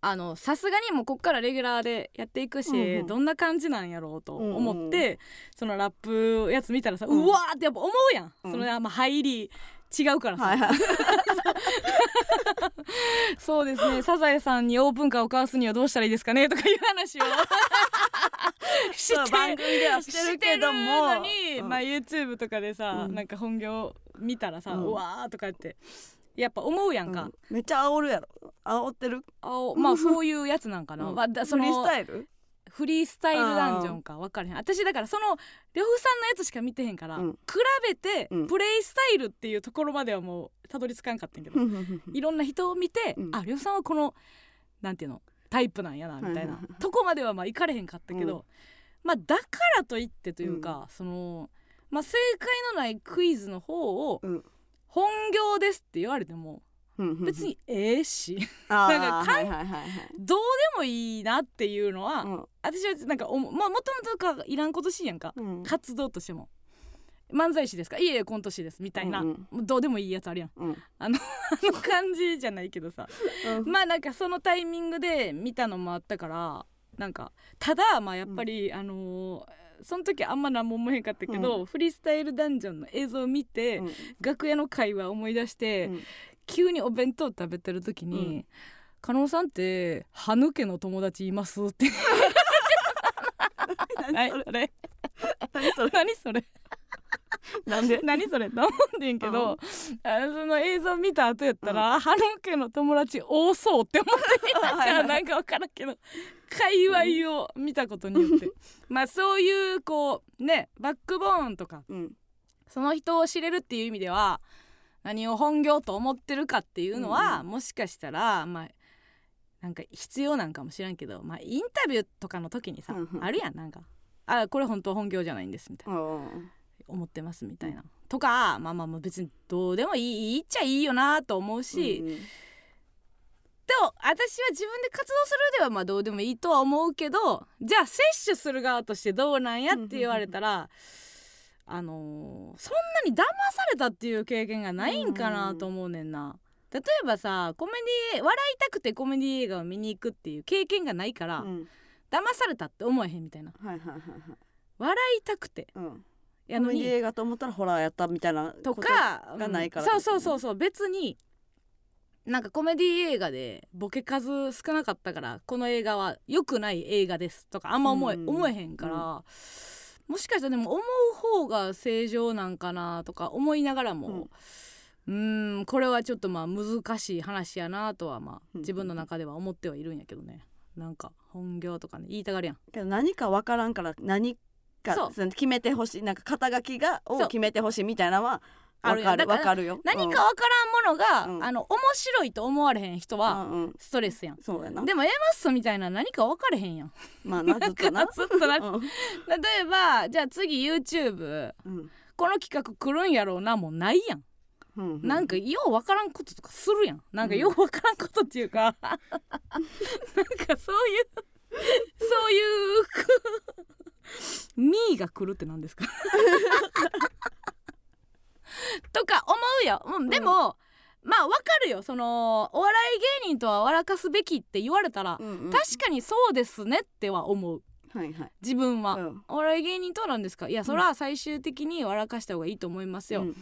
あのさすがにもうこっからレギュラーでやっていくし、うんうん。どんな感じなんやろうと思って、うん。うそのラップやつ見たらさ、ううんわーってやっぱ思うやん、うん。そのまあ入り違うからさ、はいはい。[LAUGHS] そうですね。サザエさんにオープンカーを交わすにはどうしたらいいですかねとかいう話を。し [LAUGHS] てそう番組ではしてるけども。うん。まあ YouTube とかでさ、うん。なんか本業見たらさ、ううんわーとか言ってやっぱ思うやんか、うん。めっちゃ煽るやろ。煽ってる？あおまあそういうやつなんかな、うん。まあだそのフリースタイル？フリースタイルダンジョンか分からへん。私だからその呂布さんのやつしか見てへんから、うん。比べてうん。プレイスタイルっていうところまではもうたどり着かんかったんやけど、いろんな人を見て、うん。あ呂布さんはこのなんていうの？タイプなんやなみたいな、とこまではまあ行かれへんかったけど、うん。まあだからといってというか、そのまあ正解のないクイズの方をうん本業ですって言われても別にええし。[LAUGHS] なんかどうでもいいなっていうのは、うん。私はなんかおもまあもともとかいらんことしいやんか、うん。活動としても。漫才師ですか？いえいえコント師ですみたいな、うんうん。どうでもいいやつあるやん。うん。あの [LAUGHS] 感じじゃないけどさ。うん。まあなんかそのタイミングで見たのもあったからなんかただまあやっぱり、あのーその時あんま何も思えへんかったけど、フリースタイルダンジョンの映像を見て、うん。楽屋の会話思い出して、うん。急にお弁当食べてる時に「加納さんって歯抜けの友達います?」って。[LAUGHS] [LAUGHS] 何それ。何それ？[LAUGHS] なんで？何それと思うんでんけど、あのその映像見た後やったら、歯抜けの友達多そうって思ってみたからなんか分からんけど界隈を見たことによって。まあそういうこうねバックボーンとかうん。その人を知れるっていう意味では何を本業と思ってるかっていうのは、もしかしたらまあなんか必要なんかもしらんけどまあインタビューとかの時にさ、うんうん。あるやんなんか「あこれ本当は本業じゃないんです」みたいな。うん「思ってます」みたいな、とかまあまあまあ別にどうでもいいいいっちゃいいよなと思うし、うんでも私は自分で活動するではまあどうでもいいとは思うけどじゃあ摂取する側としてどうなんやって言われたら、あのーそんなに騙されたっていう経験がないんかなと思うねんな。例えばさコメディ笑いたくてコメディ映画を見に行くっていう経験がないから、うん。騙されたって思えへんみたいな。はいはいはいはい。笑いたくて。うんやのに。映画と思ったらホラーやったみたいなとかがないからうん。そうそうそうそう。別になんかコメディ映画でボケ数少なかったからこの映画は良くない映画ですとかあんま思え,、うん。思えへんから、もしかしたらでも思う方が正常なんかなとか思いながらも、うーんこれはちょっとまあ難しい話やなとはまあうん。自分の中では思ってはいるんやけどね。なんか本業とかね言いたがるやん。けど何かわからんから何か決めてほしいなんか肩書きがを決めてほしいみたいなのはあわかる。るやんだからわかるよ。何かわからんものが、うん。あの面白いと思われへん人うんはうんうん。ストレスやん。そうやな。でも A マッソみたいな何か分かれへんやん。まあな [LAUGHS] ずっとな。ずっとな。うん。例えばじゃあ次 YouTube うん。この企画来るんやろうなもうないやん、うんなんかよう分からんこととかするやん。なんかよう分からんことっていうか、[LAUGHS] なんかそういうそういうミーが来るって何ですか？[LAUGHS] とか思うよ、うん、でも、まあ分かるよ。そのお笑い芸人とは笑かすべきって言われたら、うんうん確かにそうですねっては思う。はいはい。自分は、うん。お笑い芸人とはなんですか？いやそれは最終的に笑かした方がいいと思いますよ、うん。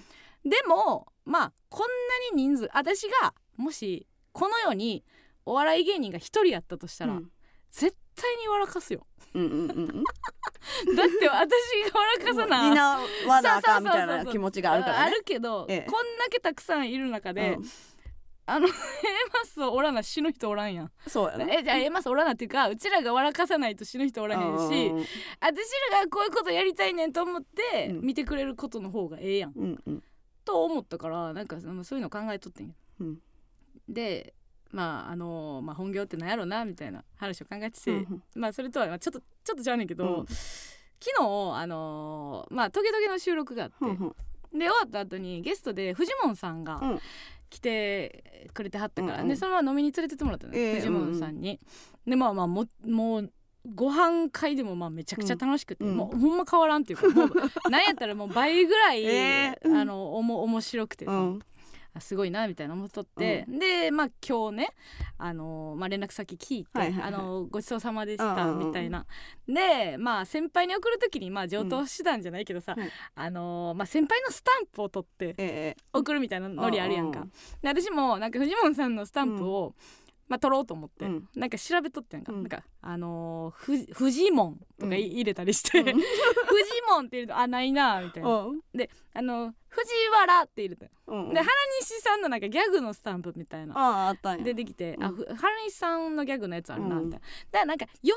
でもまあこんなに人数私がもしこの世にお笑い芸人が一人やったとしたら、うん。絶対に笑かすよ。うんうんうんうん。[LAUGHS] だって私が笑かさな。担わなあかんみたいな気持ちがあるからね。あるけど、ええ。こんだけたくさんいる中で、うん。あの A マスおらな死ぬ人おらんやん。そうやな。えじゃあ A マスおらなっていうかうちらが笑かさないと死ぬ人おらへんし、うん私らがこういうことやりたいねんと思ってうん。見てくれることの方がええやん、うんうん。と思ったからなんかそういうの考えとってんようん。でまああのまあ、本業ってなんやろなみたいな話を考えてて、うんまあそれとはまあちょっとちょっとちゃうねんけど、うん。昨日あのまあトゲトゲの収録があって、うんうん。で終わった後にゲストでフジモンさんがうん。来てくれてはったから、うんうん。でそのまま飲みに連れてってもらったの、ええフジモンさんに。でまあまあももうご飯会でもまあめちゃくちゃ楽しくて、うん。もうほんま変わらんっていうかもうなんやったらもう倍ぐらい、[LAUGHS] ええ。あのおも面白くてさ、うん。あすごいなみたいな思っとって、でまあ今日ね、あのーまあ、連絡先聞いて、はいはいはい。あのーごちそうさまでしたうんうんうん。みたいな、でまあ先輩に送る時にまあ上等手段じゃないけどさ、うん。はいあのーまあ、先輩のスタンプを取ってええ送るみたいなノリあるやんか、うんうんで私もなんかフジモンさんのスタンプを、まあ、取ろうと思って、うん。なんか調べとってんか,、うん。なんかあのーフジモンとかいうん。入れたりして、うん。フジモンって入れるとあないなみたいな、うん。であの藤原って入れた。うんで原西さんのなんかギャグのスタンプみたいな。あああったんや。出てきて、うん。あふ原西さんのギャグのやつあるなうん。みたいな、だからなんか吉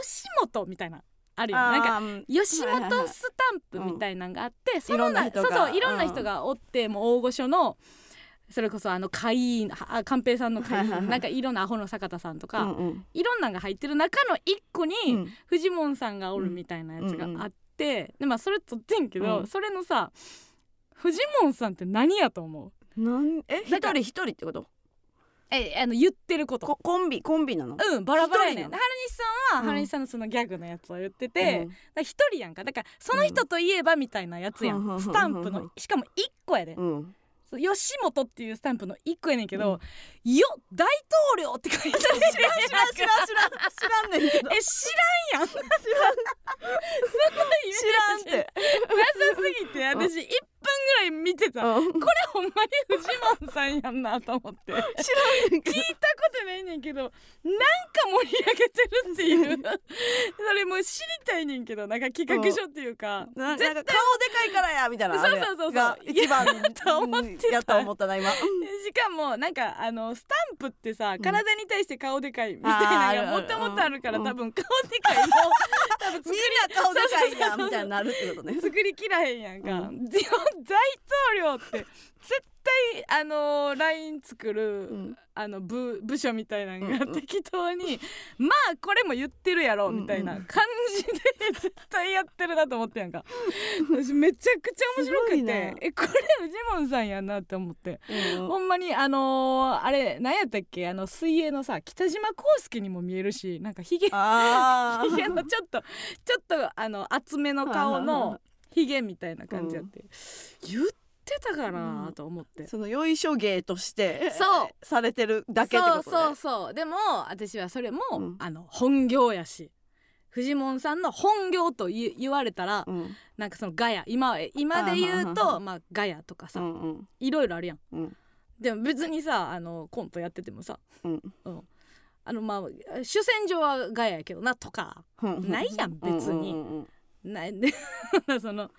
本みたいなあるよなんか吉はいはいはい本スタンプみたいなのがあって、いろんな人が。そうそういろんな人がおって、もう大御所のそれこそあの会員あ寛平さんの会員はいはいはい。なんかいろんなアホの坂田さんとか、うんうん。いろんなのが入ってる中の一個に、うん。フジモンさんがおるみたいなやつがあって、でまあそれ撮ってんけど、うん。それのさフジモンさんって何やと思う？なんえ一人一人ってこと？えあの言ってること。こコンビコンビなの？うんバラバラやねん。原西さんはうん。原西さんのそのギャグのやつを言ってて、だかうん人やんか。だからその人といえばみたいなやつやん、うんスタンプうんの。しかも一個やで、うん吉本っていうスタンプの一個やねんけど「よ大統領」って書いてある。[LAUGHS] 知らん知らん知らん知らん知らん。ねんけどえ知らんやん知らん知らんって。[LAUGHS] なさ [LAUGHS] すぎて私1分ぐらい見てた、うん。これほんまにフジモンさんやんなと思って。[LAUGHS] 聞いたことないねんけどなんか盛り上げてるっていう。それもう知りたいねんけどなんか企画書っていうか、ななんか絶顔でかいからやみたいなそうそうそうそう。が一番やと思ってたやと思った。な今しかもなんかあのスタンプってさ体に対して顔でかいみたいなのがもともとあるからうん。多分顔でかいの多分作みんな顔でかいやんみたいになるってことね。[LAUGHS] り作りきらへんやんか、うん。大統領って絶対あの LINE 作る、うん。あの部部署みたいなのがうんうん。適当に、まあこれも言ってるやろみたいな感じで絶対やってるなと思ってやんか。[LAUGHS] 私めちゃくちゃ面白くてすごいな。えこれフジモンさんやなって思って、うんほんまにあのーあれ何やったっけあの水泳のさ北島康介にも見えるしなんかひげあひげ [LAUGHS] のちょっとちょっとあの厚めの顔のひげみたいな感じやって、言ってたかなと思って、そのよいしょ芸としてそう。されてるだけってことね。そうそうそう。でも私はそれも、うん。あの本業やし。フジモンさんの本業と言言われたら、うん。なんかそのガヤ。今今で言うとまあガヤとかさ、うんうん。いろいろあるやん。うん。でも別にさあのコントやっててもさうん。あのまあ主戦場はガヤやけどなとかうん。ないやん別に。うんうんうんない。で [LAUGHS] その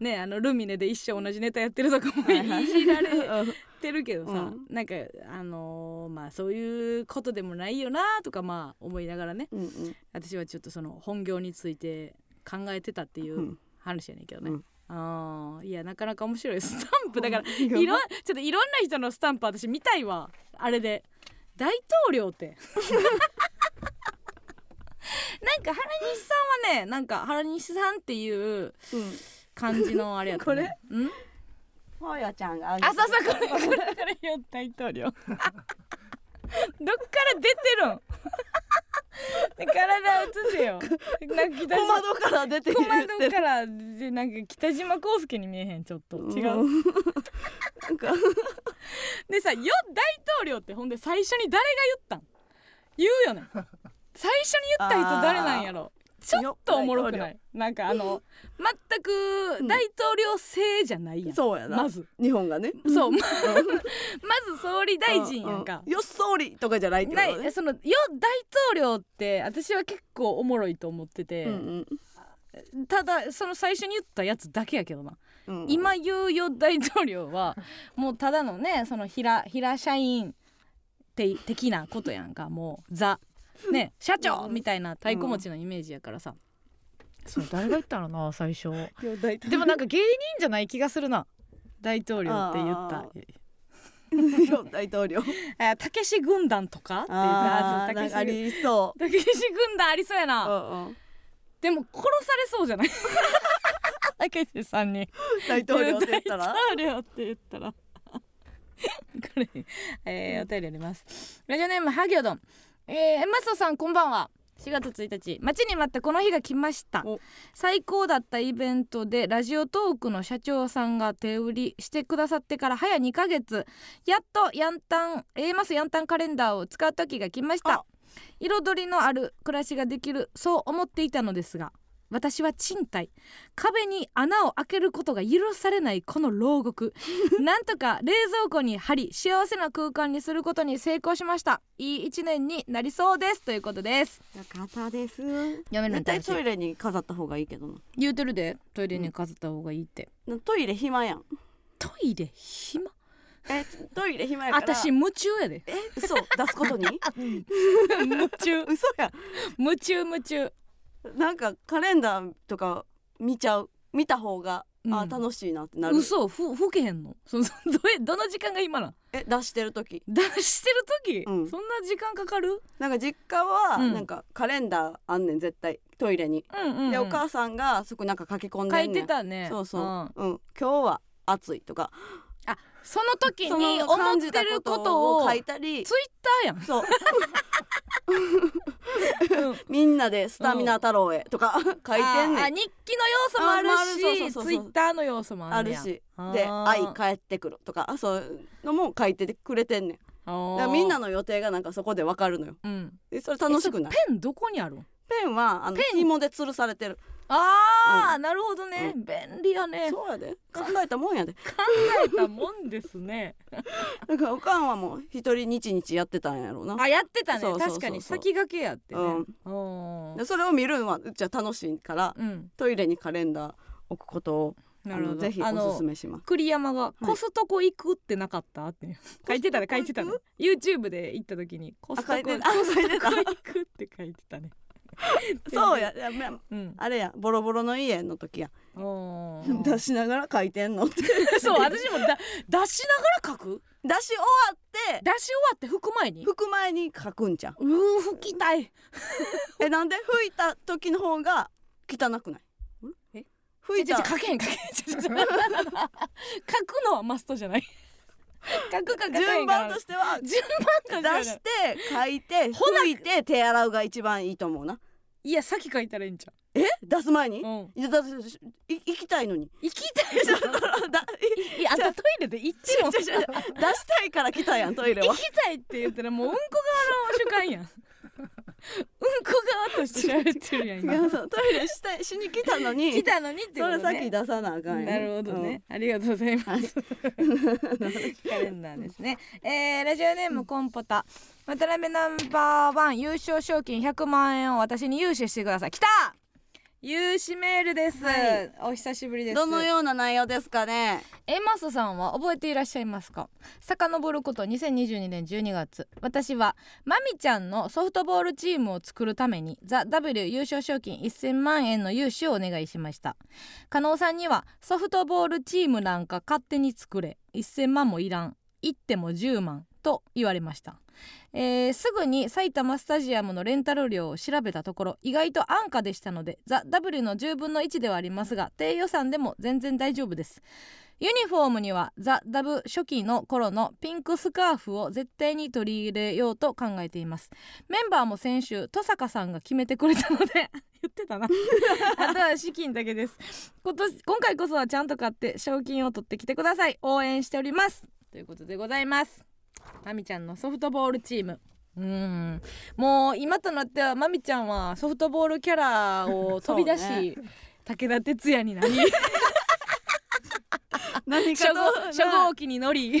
ねあのルミネで一生同じネタやってるとかもはいはい。いじられうんてるけどさ、うん。なんかあのーまあそういうことでもないよなとかまあ思いながらねうんうん。私はちょっとその本業について考えてたっていううん。話やねんけどね、うん。あーいやなかなか面白い。スタンプだからうんいろんちょっといろんな人のスタンプ私見たいわ。あれで。大統領って [LAUGHS] なんか原西さんはねなんか原西さんっていう感じのあれやった、ね、これ？ん？ほやちゃんがあそうそうこれこれこれよ大統領どっから出てるん？[LAUGHS] で体映せよ。なんか北小島窓から出てる窓からでなんか北島康介に見えへんちょっと。違う、んなんか。でさ「よ大統領」ってほんで最初に誰が言ったん？言うよね最初に言った人誰なんやろ？ちょっとおもろくない？なんかあの [LAUGHS] 全く大統領制じゃないやん、そうやな。まず。日本がね。そう。ま [LAUGHS] まず総理大臣やんか。ううよっ総理とかじゃないってことね。ない。そのよ大統領って私は結構おもろいと思ってて、うんただその最初に言ったやつだけやけどな、うんうん。今言うよ大統領は [LAUGHS] もうただのねその平平社員て的なことやんか。もうザ [LAUGHS] ね社長みたいな太鼓持ちのイメージやからさ、そう誰が言ったのな最初。でもなんか芸人じゃない気がするな。大統領って言った。[LAUGHS] 大統領。[LAUGHS] あたけし軍団とかって言ったたけし。ありそたけし軍団ありそうやうな、うんうん。こでも殺されそうじゃない？たけしさんに。大統領って言ったら？大統領って言ったら。これ、えー、お便りあります。ラジオネームハギョドンえー、マスオさんこんばんは。4月1日。待ちに待ってこの日が来ました。お。最高だったイベントでラジオトークの社長さんが手売りしてくださってから早2ヶ月。やっとヤンタン A マスヤンタンカレンダーを使う時が来ました。あ。彩りのある暮らしができるそう思っていたのですが私は賃貸。壁に穴を開けることが許されないこの牢獄。[LAUGHS] なんとか冷蔵庫に貼り幸せな空間にすることに成功しました。いい一年になりそうです。ということです。よかったです。やめるの絶対トイレに飾った方がいいけどな。言うてるで。トイレに飾った方がいいって、トイレ暇やん。トイレ暇？えトイレ暇やから。私夢中やで。え嘘？出すことに？[LAUGHS] 夢中。嘘や。夢中夢中なんかカレンダーとか見ちゃう見た方が、あうん。楽しいなってなる。嘘ふ吹けへんの？そそ [LAUGHS] どえどの時間が今なん？え出してる時。出してる時、うん。そんな時間かかる？なんか実家は、うん。なんかカレンダーあんねん絶対。トイレに、うんうん、うん、でお母さんがそこなんか書き込ん書いでんねん。てたね。そうそう、ん。うん。今日は暑いとか。あその時そに思ってるたここととをを書いツイッたりターやん。そう。うん。みんなでスタミナ太郎へとか書いてんあねん。あ日記の要素もあるしツイッターの要素もあるしで「愛帰ってくる」とかあそういうのも書いててくれてんねん。みんなの予定がなんかそこでわかるのよ。うん。でそれ楽しくない？ペンどこにあるん？ペンはあの紐で吊るされてるああ、なるほどね、便利やね。考そうやで。考えたもんやで。えたもんですね。[LAUGHS] だからおかんはもう一人日々やってたんやろうな。あやってたね。確かに。先駆けやってね。うん。それを見るのはうちは楽しいからうん。トイレにカレンダー置くことをあなるほど。のぜひおすすめします。栗山がい。コストコ行くってなかった？って書いてたね書いてたね。YouTube で行った時にコストコ行くって書いてたね [LAUGHS] そうや。[LAUGHS] いやまうん。あれやボロボロの家の時や。お [LAUGHS] 出ーしながら書いてんのって。そう私もだ出しながら書く？出し終わって。出し終わって拭く前に？拭く前に書くんじゃんうー拭きたい。えなんで？拭いた時の方が汚くない？え？拭いたちょちょ書けへん書けへん。ちょちょちょ書くのはマストじゃない書くか書かへ順んか番としては順番と出ししてて書いてほな拭いて手洗うが一番いいと思うないや先書いたらいいんちゃえ？出す前に？ううん。いやだい行きたいのに。行きたいじゃん。[LAUGHS] だいやあんたトイレで行っても。出したいから来たやんトイレは。行きたいって言ったらもううんこ側の主観やん。うんこ側として喋ってるやんい今やそうトイレしたいしに来たのに。来たのにってそことね。れ先出さなあかんよなるほどね、ありがとうございます、[LAUGHS] カレンダーですね。えー、ラジオネームコンポタ渡辺ナンバーワン優勝賞金100万円を私に融資してください。来た！融資メールです、はい。お久しぶりです。どのような内容ですかね？エマスさんは覚えていらっしゃいますか？遡ること2022年12月。私はマミちゃんのソフトボールチームを作るためにザ・ W 優勝賞金1000万円の融資をお願いしました。加納さんにはソフトボールチームなんか勝手に作れ。1000万もいらん。行っても10万と言われましたえーすぐに埼玉スタジアムのレンタル料を調べたところ意外と安価でしたのでザ・ W の10分の1ではありますが低予算でも全然大丈夫です。ユニフォームにはザ・ダブ初期の頃のピンクスカーフを絶対に取り入れようと考えています。メンバーも先週登坂さんが決めてくれたので [LAUGHS] 言ってたな。[LAUGHS] あとは資金だけです。今年今回こそはちゃんと買って賞金を取ってきてください。応援しております。ということでございますまみちゃんのソフトボールチーム。うん。もう今となってはまみちゃんはソフトボールキャラを飛び出し、そう武田鉄矢になり。[LAUGHS] 何初号初号機に乗り、[LAUGHS]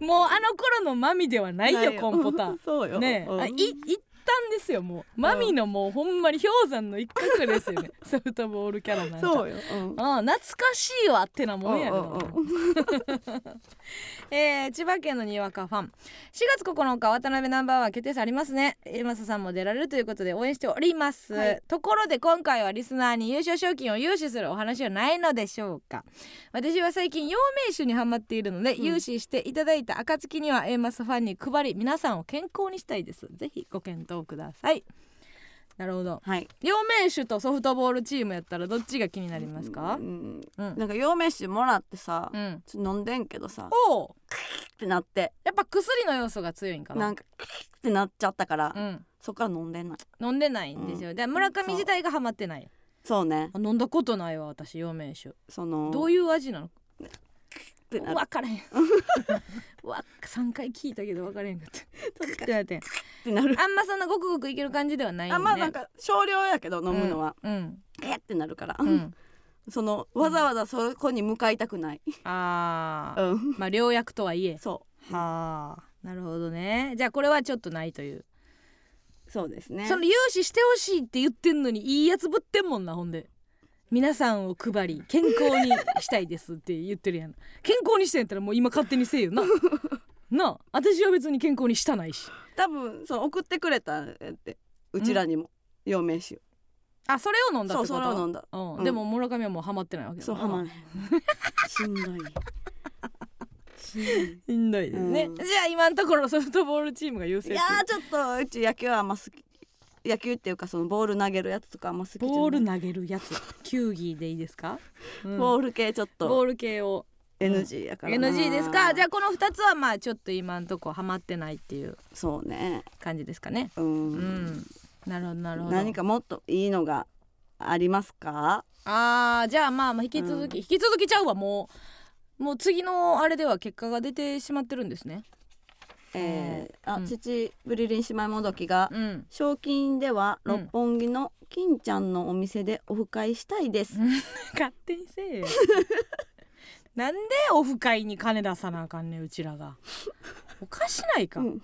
もうあの頃のマミではないよコンポタ。[LAUGHS] そうよ。ね。え、うん。あい一旦ですよもう。マミのもうほんまに氷山の一角ですよね。[LAUGHS] ソフトボールキャラなんかそうよ、うん。ああ懐かしいわってなもんやろ、[LAUGHS] えー千葉県のにわかファン。4月9日渡辺ナンバーワン決定戦ありますね。エマサさんも出られるということで応援しております、はい。ところで今回はリスナーに優勝賞金を融資するお話はないのでしょうか。私は最近陽明酒にハマっているので、うん。融資していただいた暁には A マスファンに配り皆さんを健康にしたいです。ぜひご検討ください。なるほど。はい。陽明酒とソフトボールチームやったらどっちが気になりますか？うんうん、なんか陽明酒もらってさ、うん、ちょっと飲んでんけどさおお。ってなって。やっぱ薬の要素が強いんかな。なんかってなっちゃったから、うん。そっから飲んでんない。飲んでないんですよ、で村上自体がハマってない。そうね。あ飲んだことないわ私陽明酒。そのどういう味なの？ってなる分からへん。[LAUGHS] わ3回聞いたけど分からへんかった。ちょっと待って。ってなる。あんまそんなごくごくいける感じではないね、あまあなんか少量やけど飲むのは、うん。えってなるから、うん、うん、そのわざわざそこに向かいたくない、あー。うん、まあ良薬とはいえ。そはあ。なるほどね。じゃあこれはちょっとないという、う。そうですね。その融資してほしいって言ってんのにいいやつぶってんもんなほんで皆さんを配り健康にしたいですって言ってるやん。健康にしたんやったらもう今勝手にせえよな。[LAUGHS] なあ私は別に健康にしたないし。多分そう送ってくれたって。うちらにも。陽明酒あそれを飲んだってこと？そうそれを飲んだ。うん。うん。でも村上はもうハマってないわけだ。なそうはまらへん [LAUGHS] しんどい。しんどい。しんどい。ですね、うんじゃあ今のところソフトボールチームが優勢いやーちょっとうち野球はあんま好き野球っていうかそのボール投げるやつとかあんま好きじゃない？ボール投げるやつ？球技でいいですか、[LAUGHS] うん。ボール系ちょっと。ボール系を。NG やからな。NG ですか？じゃあこの2つはまあちょっと今んとこハマってないっていうそうね。感じですかね？うん、うん。なるほどなるほど。何かもっといいのがありますか？あーじゃあまあまあ引き続き、引き続きちゃうわもうもう次のあれでは結果が出てしまってるんですねえーあ、うん。父ブリリン姉妹もどきがうん。賞金ではうん。六本木の金ちゃんのお店でオフ会したいです、[LAUGHS] 勝手にせえよ。[LAUGHS] なんでオフ会に金出さなあかんねんうちらが。おかしないか、うん。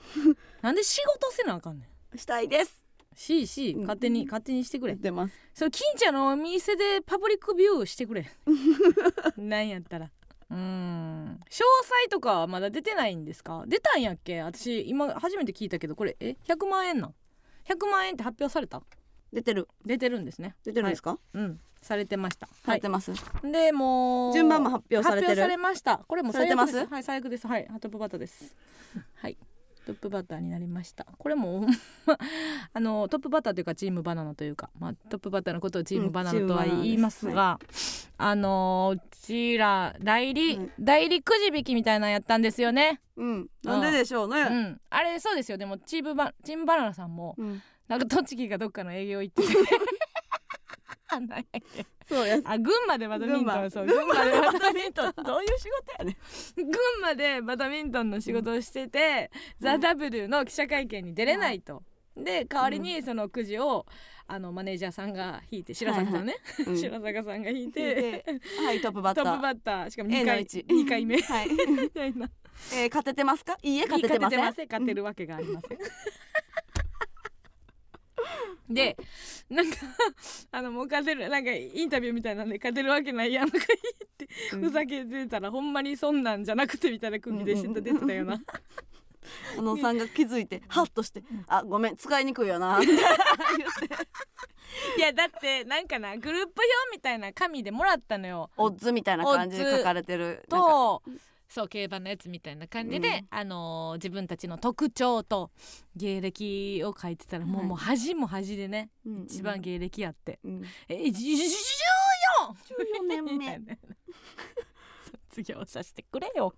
なんで仕事せなあかんねん。したいです。しいしうん。勝手に、勝手にしてくれ。出ます。それ金ちゃんのお店でパブリックビューしてくれ。[LAUGHS] なんやったらうーん。詳細とかはまだ出てないんですか？出たんやっけ？私今初めて聞いたけどこれえ？100万円なん？100万円って発表された？出てる。出てるんですね。出てるんですか、はい。うん。されてました。されてます、でもう順番も発表されてる。発表されました。これもされてます？最悪ですはい最悪です。はい。トップバッターです。はいトップバッターになりました。これも [LAUGHS] あのトップバッターというかチームバナナというか、まあ、トップバッターのことをチームバナナとはうんチームバナナ。です言いますが、あのうちら代理、うん代理くじ引きみたいなのやったんですよね、うん。なんででしょううね、ん、あれそうですよ。でもチームバチームバナナさんもうん。なんか栃木がどっかの営業行っててそうや。あ群馬でバドミントン群馬。そう群馬でバドミントン。[LAUGHS] どういう仕事やね群馬でバドミントンの仕事をしてて「ザ・ w の記者会見に出れないと。で代わりにそのくじをあのマネージャーさんが引いて白坂さんね、うん。白坂さんが引いでてはいトップバッター。トップバッター。しかも A 2の回1 2回目。はい、[LAUGHS] みたいな。えー、勝ててますか？いいえ勝ててません？勝勝てるわけがありません。[LAUGHS] でなんかあのもう勝てるなんかインタビューみたいなんで勝てるわけないやんとか言って、うん。ふざけてたらほんまにそんなんじゃなくてみたいな空気で出てたよな。[LAUGHS] 小野さんが気づいてハッとして「あごめん使いにくいよな」みたいな言っていやだってなんかなグループ表みたいな紙でもらったのよ。オッズみたいな感じで書かれてる。とそう競馬のやつみたいな感じで、うん。あのー自分たちの特徴と芸歴を書いてたらもう,、はい。もう恥も恥でねうん一番芸歴やって。うん。えじ14 14年目。[LAUGHS] 卒業させてくれよ。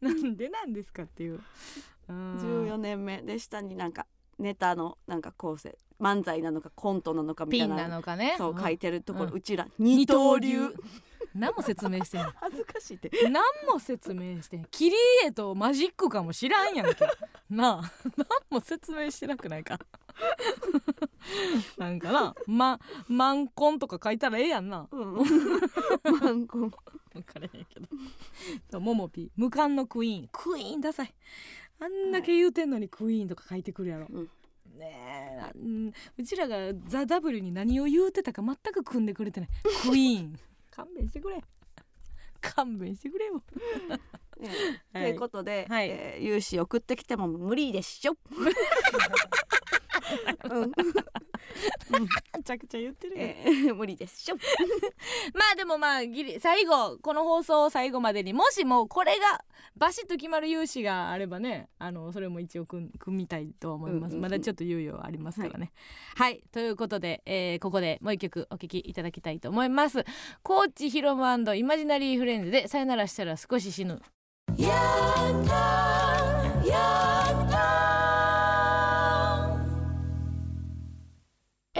なんでなんですかっていう。14年目で下になんかネタのなんか構成漫才なのかコントなのかみたピンいななのかね。そう書いてるところ、ううんちら二刀流。何も説明してん。[LAUGHS] 恥ずかしいって。何も説明してん。キリエとマジックかも知らんやんけ。なあ。[LAUGHS] 何も説明してなくないか。[LAUGHS] なんかな。まマンコンとか書いたらええやんな。うん。マンコン。分からへんけど。そうモモピー。無冠のクイーン。クイーンダサいあんだけ言うてんのにクイーンとか書いてくるやろ、うん。ねえうちらが「ザ・ w に何を言うてたか全く組んでくれてない。クイーン。[LAUGHS] 勘弁してくれ。[LAUGHS] 勘弁してくれよええ。[LAUGHS] はい。ということで、はい。えー融資送ってきても無理でしょ、うん [LAUGHS] めちゃくちゃ言ってるよ、えー無理でしょ。[LAUGHS] まあでもまあギリ最後この放送最後までにもしもこれがバシッと決まる融資があればねあのそれも一応組みたいとは思います、うんうんうん。まだちょっと猶予ありますからね。はい、ということで、えーここでもう一曲お聴きいただきたいと思います。コーチヒロムイマジナリーフレンズでさよならしたら少し死ぬ。エ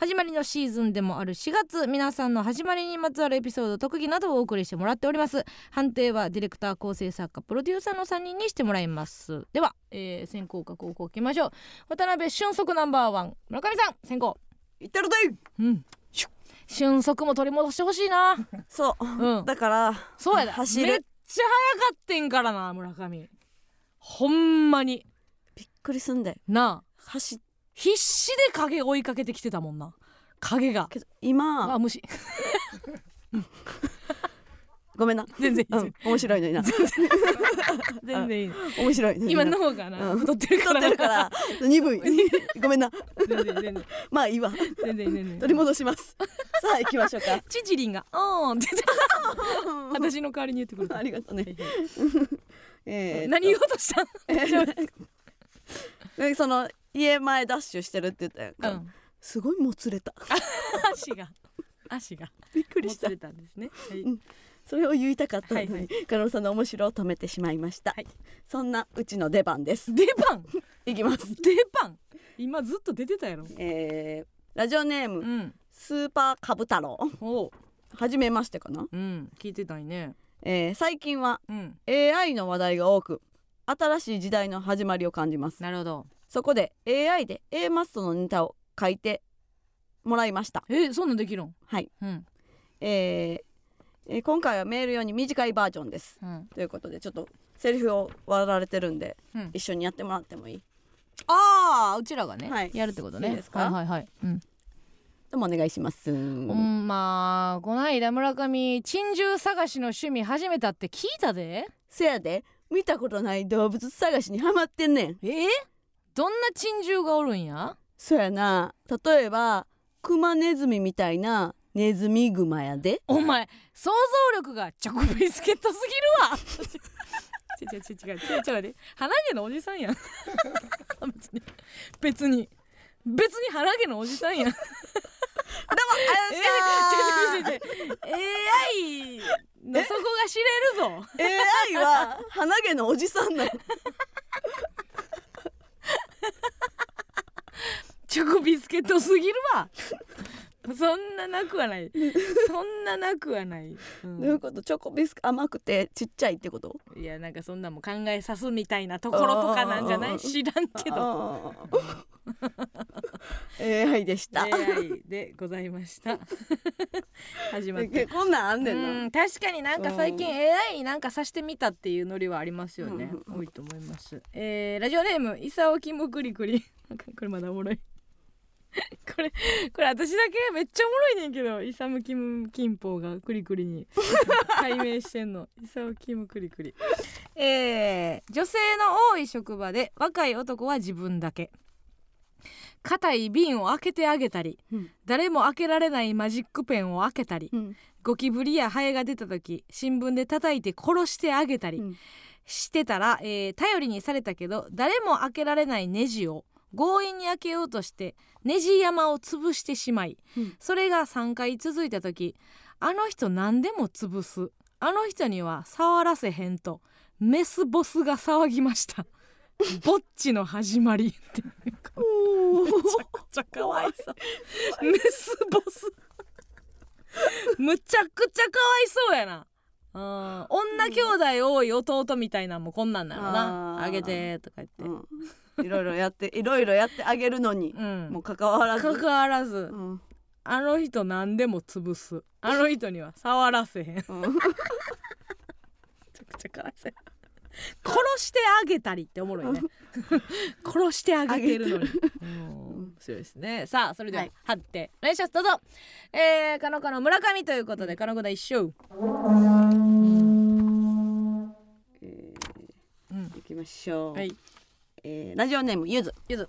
始まりのシーズンでもある4月皆さんの始まりにまつわるエピソード特技などをお送りしてもらっております。判定はディレクター構成作家プロデューサーの3人にしてもらいます。では、えー先行か後攻いきましょう。渡辺俊足ナンバーワン村上さん先行。言ってるでうん。俊足も取り戻してほしいな。[LAUGHS] そう。うん。だからそうやで走るめっちゃ速かってんからな村上。ほんまに。びっくりすんで。なあ。走っ必死で影追いかけてきてたもんな。影が。けど今あ無視。[LAUGHS] ごめんな。全然いい。うん面白いのにな。全然いい。[LAUGHS] 面白いのにな。今の方がな、うん。太ってるか太っらてるから。鈍い [LAUGHS] ごめんな。全然全然。まあいいわ。全然全然。取り戻します。さあ行きましょうか。チチリンが「あーん」って。言って私の代わりに言ってくれた。ありがとうね。えー何言おうとしたん？えその家前ダッシュしてるって言ったやんか、うん。すごいもつれた。[LAUGHS] 足が。足が。びっくりした。もつれたんですね、はい。うん。それを言いたかったのに、はいは加納さんの面白を止めてしまいました、はい。そんなうちの出番です。出番？[LAUGHS] いきます。出番？今ずっと出てたやろ。えー、ラジオネーム、うん。スーパーカブ太郎。お。うはじめましてかな、うん。聞いてたいね。えー、最近はうん。AI の話題が多く新しい時代の始まりを感じます。なるほどそこで AI で A マストのネタを書いてもらいました。えそんなんできるん？はい。うん。えーえー今回はメール用に短いバージョンです。うん。ということでちょっとセリフを割られてるんでうん。一緒にやってもらってもいい？ああうちらがね、はい。やるってことね。いいですか？はいはいはい、うん。どうもお願いします。ほんまこないだ村上珍獣探しの趣味始めたって聞いたで。せやで見たことない動物探しにハマってんねん。えー、どんな珍獣がおるんや？そやな。例えばクマネズミみたいなネズミグマやで。お前想像力がチョコビスケットすぎるわ。違う違う違う違う。違う違う鼻毛のおじさんやん。[LAUGHS] 別に。別に。別に鼻毛のおじさんやん。え違う違う違う。違う AI のそこが知れるぞ。AI は鼻毛のおじさんなのチョコビスケットすぎるわ。そんななくはない。そんななくはない、うどういうんこと？チョコビス甘くてちっちゃいってこと？いやなんかそんなもん考えさすみたいなところとかなんじゃない？知らんけど。AI でした、AI でございました。[LAUGHS] 始まって。えこんなんあんねんうな、ん確かになんか最近 AI になんかさしてみたっていうノリはありますよね。うん。多いと思います。えーラジオネームイサオキムクリクリ。[LAUGHS] なんかこれまだおもろい [LAUGHS] これこれ私だけめっちゃおもろいねんけど。イサムキムキンポウがクリクリに [LAUGHS] 解明してんの。イサオキムクリクリ。えー女性の多い職場で若い男は自分だけ。硬い瓶を開けてあげたりうん。誰も開けられないマジックペンを開けたりうん。ゴキブリやハエが出た時新聞で叩いて殺してあげたりうん。してたら、えー頼りにされたけど誰も開けられないネジを強引に開けようとしてネジ山を潰してしまい、うん。それが3回続いた時あの人何でも潰す。あの人には触らせへんとメスボスが騒ぎました。[LAUGHS] ぼっちの始まり。ってめちゃくちゃかわいそう。メスボス。むちゃくちゃかわいそうやなうん。女兄弟多い弟みたいなんもこんなんなのな。あげてとか言って、うん、いろいろやっていろいろやってあげるのに、うん。もう関わらず。関わらず、うん。あの人何でも潰す。あの人には触らせへん。[LAUGHS] めちうんゃくちゃかわいそうや [LAUGHS] 殺してあげたりっておもろいね。[LAUGHS] 殺してあげてるのに。うん。そうですね。さあそれでは、はい。貼ってお願いします。どうぞ。えー、かのかの村上ということでかのこだ一緒えうん。ー、い。きましょう、はいえーラジオネームゆず。ゆず。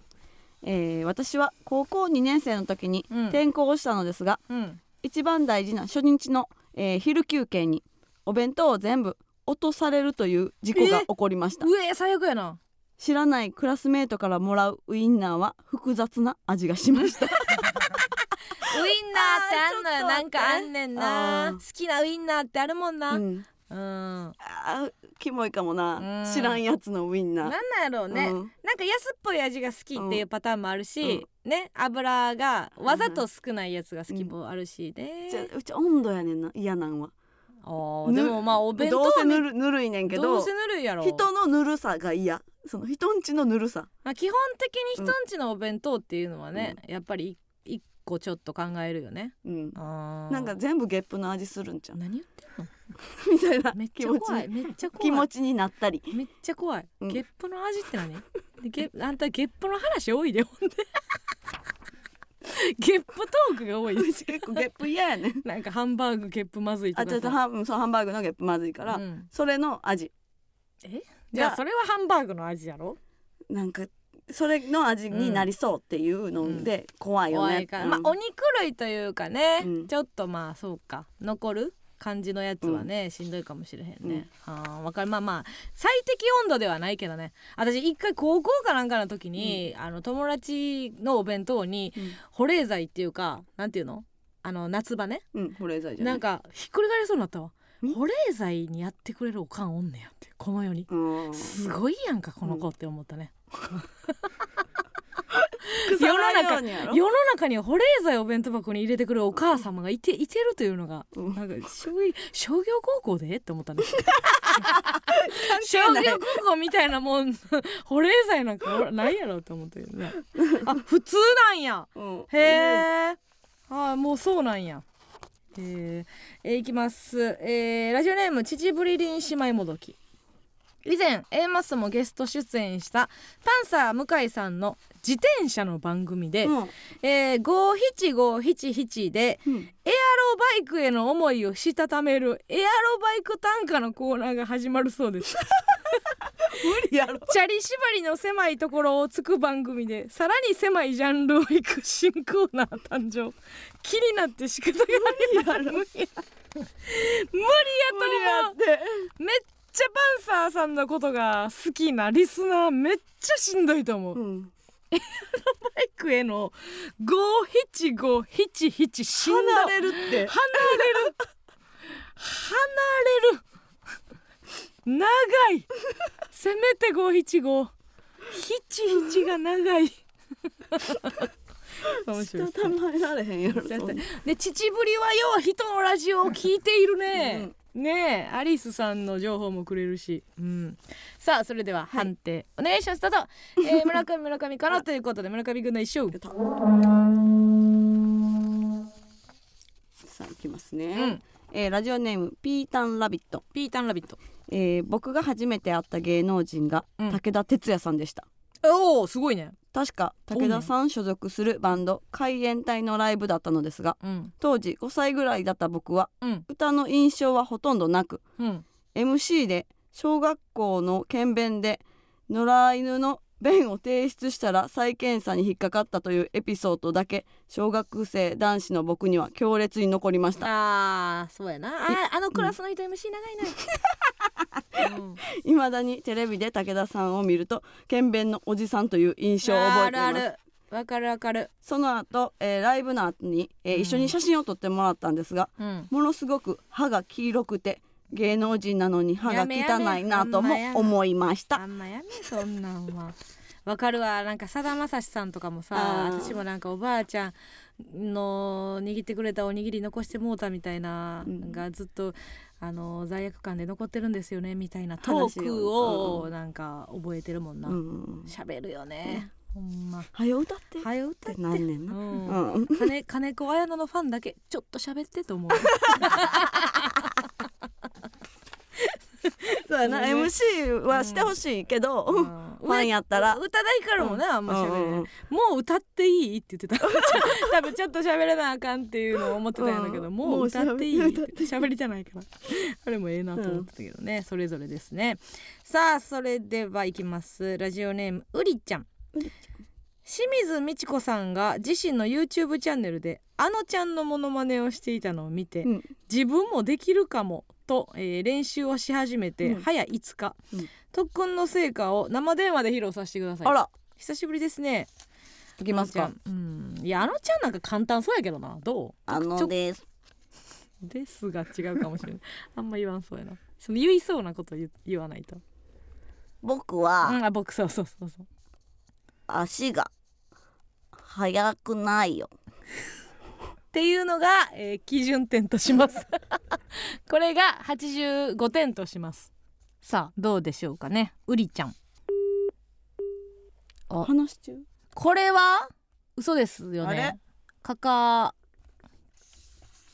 えー私は高校2年生の時にうん。転校したのですが、うん。一番大事な初日の、えー昼休憩にお弁当を全部落とされるという事故が起こりました、うえ最悪やな。知らないクラスメートからもらうウインナーは複雑な味がしました。[LAUGHS] ウインナーってあんのよあーちょっと待ってなんかあんねんな好きなウインナーってあるもんな、ううん。ん、なん。あーキモいかもな、うん。知らんやつのウインナー。なんやろうね、うん。なんか安っぽい味が好きっていうパターンもあるし、ね油がわざと少ないやつが好きもあるしね、じゃうち温度やねんな。嫌なんはでもまあお弁どうせぬるぬるいねんけどどうせぬるいやろ。人のぬるさが嫌。その人んちのぬるさ。まあ、基本的に人んちのお弁当っていうのはね、やっぱり一個ちょっと考えるよね。うん。なんか全部ゲップの味するんちゃう？何言ってんの？[LAUGHS] みたいなめっちゃ怖い。めっちゃ怖い。気持ちになったり。めっちゃ怖い、うん。ゲップの味って何？でゲあんたゲップの話多いでほんでゲップトークが多い。で [LAUGHS] す結構ゲップ嫌やね。んなんかハンバーグゲップまずいとあちょっとハンそうハンバーグのゲップまずいから、うん。それの味。じゃあそれはハンバーグの味やろ？なんかそれの味になりそうっていうので怖いよね、怖いから、うん。まあお肉類というかね、うん。ちょっとまあそうか。残る？感じのやつはね、しんどいかもしれへんね、あーわかる。まあまあ最適温度ではないけどね。私一回高校かなんかの時に、あの友達のお弁当にうん。保冷剤っていうかなんていうの？あの夏場ね。うん保冷剤じゃない。なんかひっくり返りそうになったわ。ん保冷剤にやってくれるおかんおんねやってこの世にうん。すごいやんかこの子って思ったね、[LAUGHS] 世の中世の中には保冷剤をお弁当箱に入れてくるお母様がいていてるというのが、うん。なんか商業商業高校で？って思ったね商係ない。業高校みたいなもん [LAUGHS] 保冷剤なんかないやろって思ったけどねあ普通なんや。うん。へえあもうそうなんや。えー。えーいきます、えーラジオネーム秩父りりん姉妹もどき以前 A マスもゲスト出演したパンサー向井さんの自転車の番組で、うん。えー、57577でうん。エアロバイクへの思いをしたためるエアロバイク短歌のコーナーが始まるそうです。[LAUGHS] 無理やろ。チャリ縛りの狭いところをつく番組でさらに狭いジャンルをいく新コーナー誕生。気になって仕方がありません無理や無理やと思うってめっちゃパンサーさんのことが好きなリスナーめっちゃしんどいと思う、バうん。イクへの57577しんど。離れるって。離れる。離れる。長い。せめて575七七が長い。面白いしたたまえられへんやろで秩父りはよう人のラジオを聞いているね、ねえアリスさんの情報もくれるし、うん、さあそれでは判定、お願いします。どうぞ、えー、[LAUGHS] 村上村上から。ということで村上君の一勝。さあ行きますね、うん。えーラジオネームピータンラビット、ピータンラビット。えー僕が初めて会った芸能人がうん。武田鉄矢さんでした、おおすごいね。確か武田さん所属するバンド海援隊のライブだったのですがうん。当時5歳ぐらいだった僕はうん。歌の印象はほとんどなくうん。MC で小学校の検便で野良犬の便を提出したら再検査に引っかかったというエピソードだけ小学生男子の僕には強烈に残りました。あーそうやな。ああのクラスの人 MC 長いな、[LAUGHS] うん。未だにテレビで武田さんを見ると検便のおじさんという印象を覚えています。わかるわかる。その後、えーライブの後に、えーうん。一緒に写真を撮ってもらったんですが、うん。ものすごく歯が黄色くて芸能人なのに歯が汚いなとも思いました。あんまやめそんなんは。わかるわ。なんかさだまさしさんとかもさ私もなんかおばあちゃんの握ってくれたおにぎり残してもうたみたいな、うんなん。かずっとあの罪悪感で残ってるんですよねみたいなトークをなんか覚えてるもんな。うん喋、るよね、ほんま。はよ歌って。っはよ歌って。てなんねんな、うん。うん。金 [LAUGHS] 金子綾乃のファンだけちょっと喋ってと思う [LAUGHS] そうやな、ね。MC はしてほしいけど、うん。[LAUGHS] ファンやったら。宇多田ヒカルもね、あんま喋れない、うんもう歌っていいって言ってた。[LAUGHS] 多分ちょっと喋らなあかんっていうのを思ってたんだけど、うん。もう歌っていいって喋りたないから。あれもええなと思ってたけどね、それぞれですね。さあそれではいきます。ラジオネームうりちゃん。清水美智子さんが自身の YouTube チャンネルであのちゃんのモノマネをしていたのを見て、うん。自分もできるかもと、えー練習をし始めて、うん。早5日、うん。特訓の成果を生電話で披露させてください。あら。久しぶりですね。いきますか。うん。いやあのちゃんなんか簡単そうやけどな。どあのです。うですが違うかもしれない。[LAUGHS] あんま言わんそうやな。その言いそうなこと言言わないと。僕うんあ僕そうそうそうそう。足が速くないよっていうのが、えー基準点とします。[LAUGHS] これが85点とします。さあどうでしょうかね。うりちゃん。あ話し中これは？嘘ですよあれ？ねかか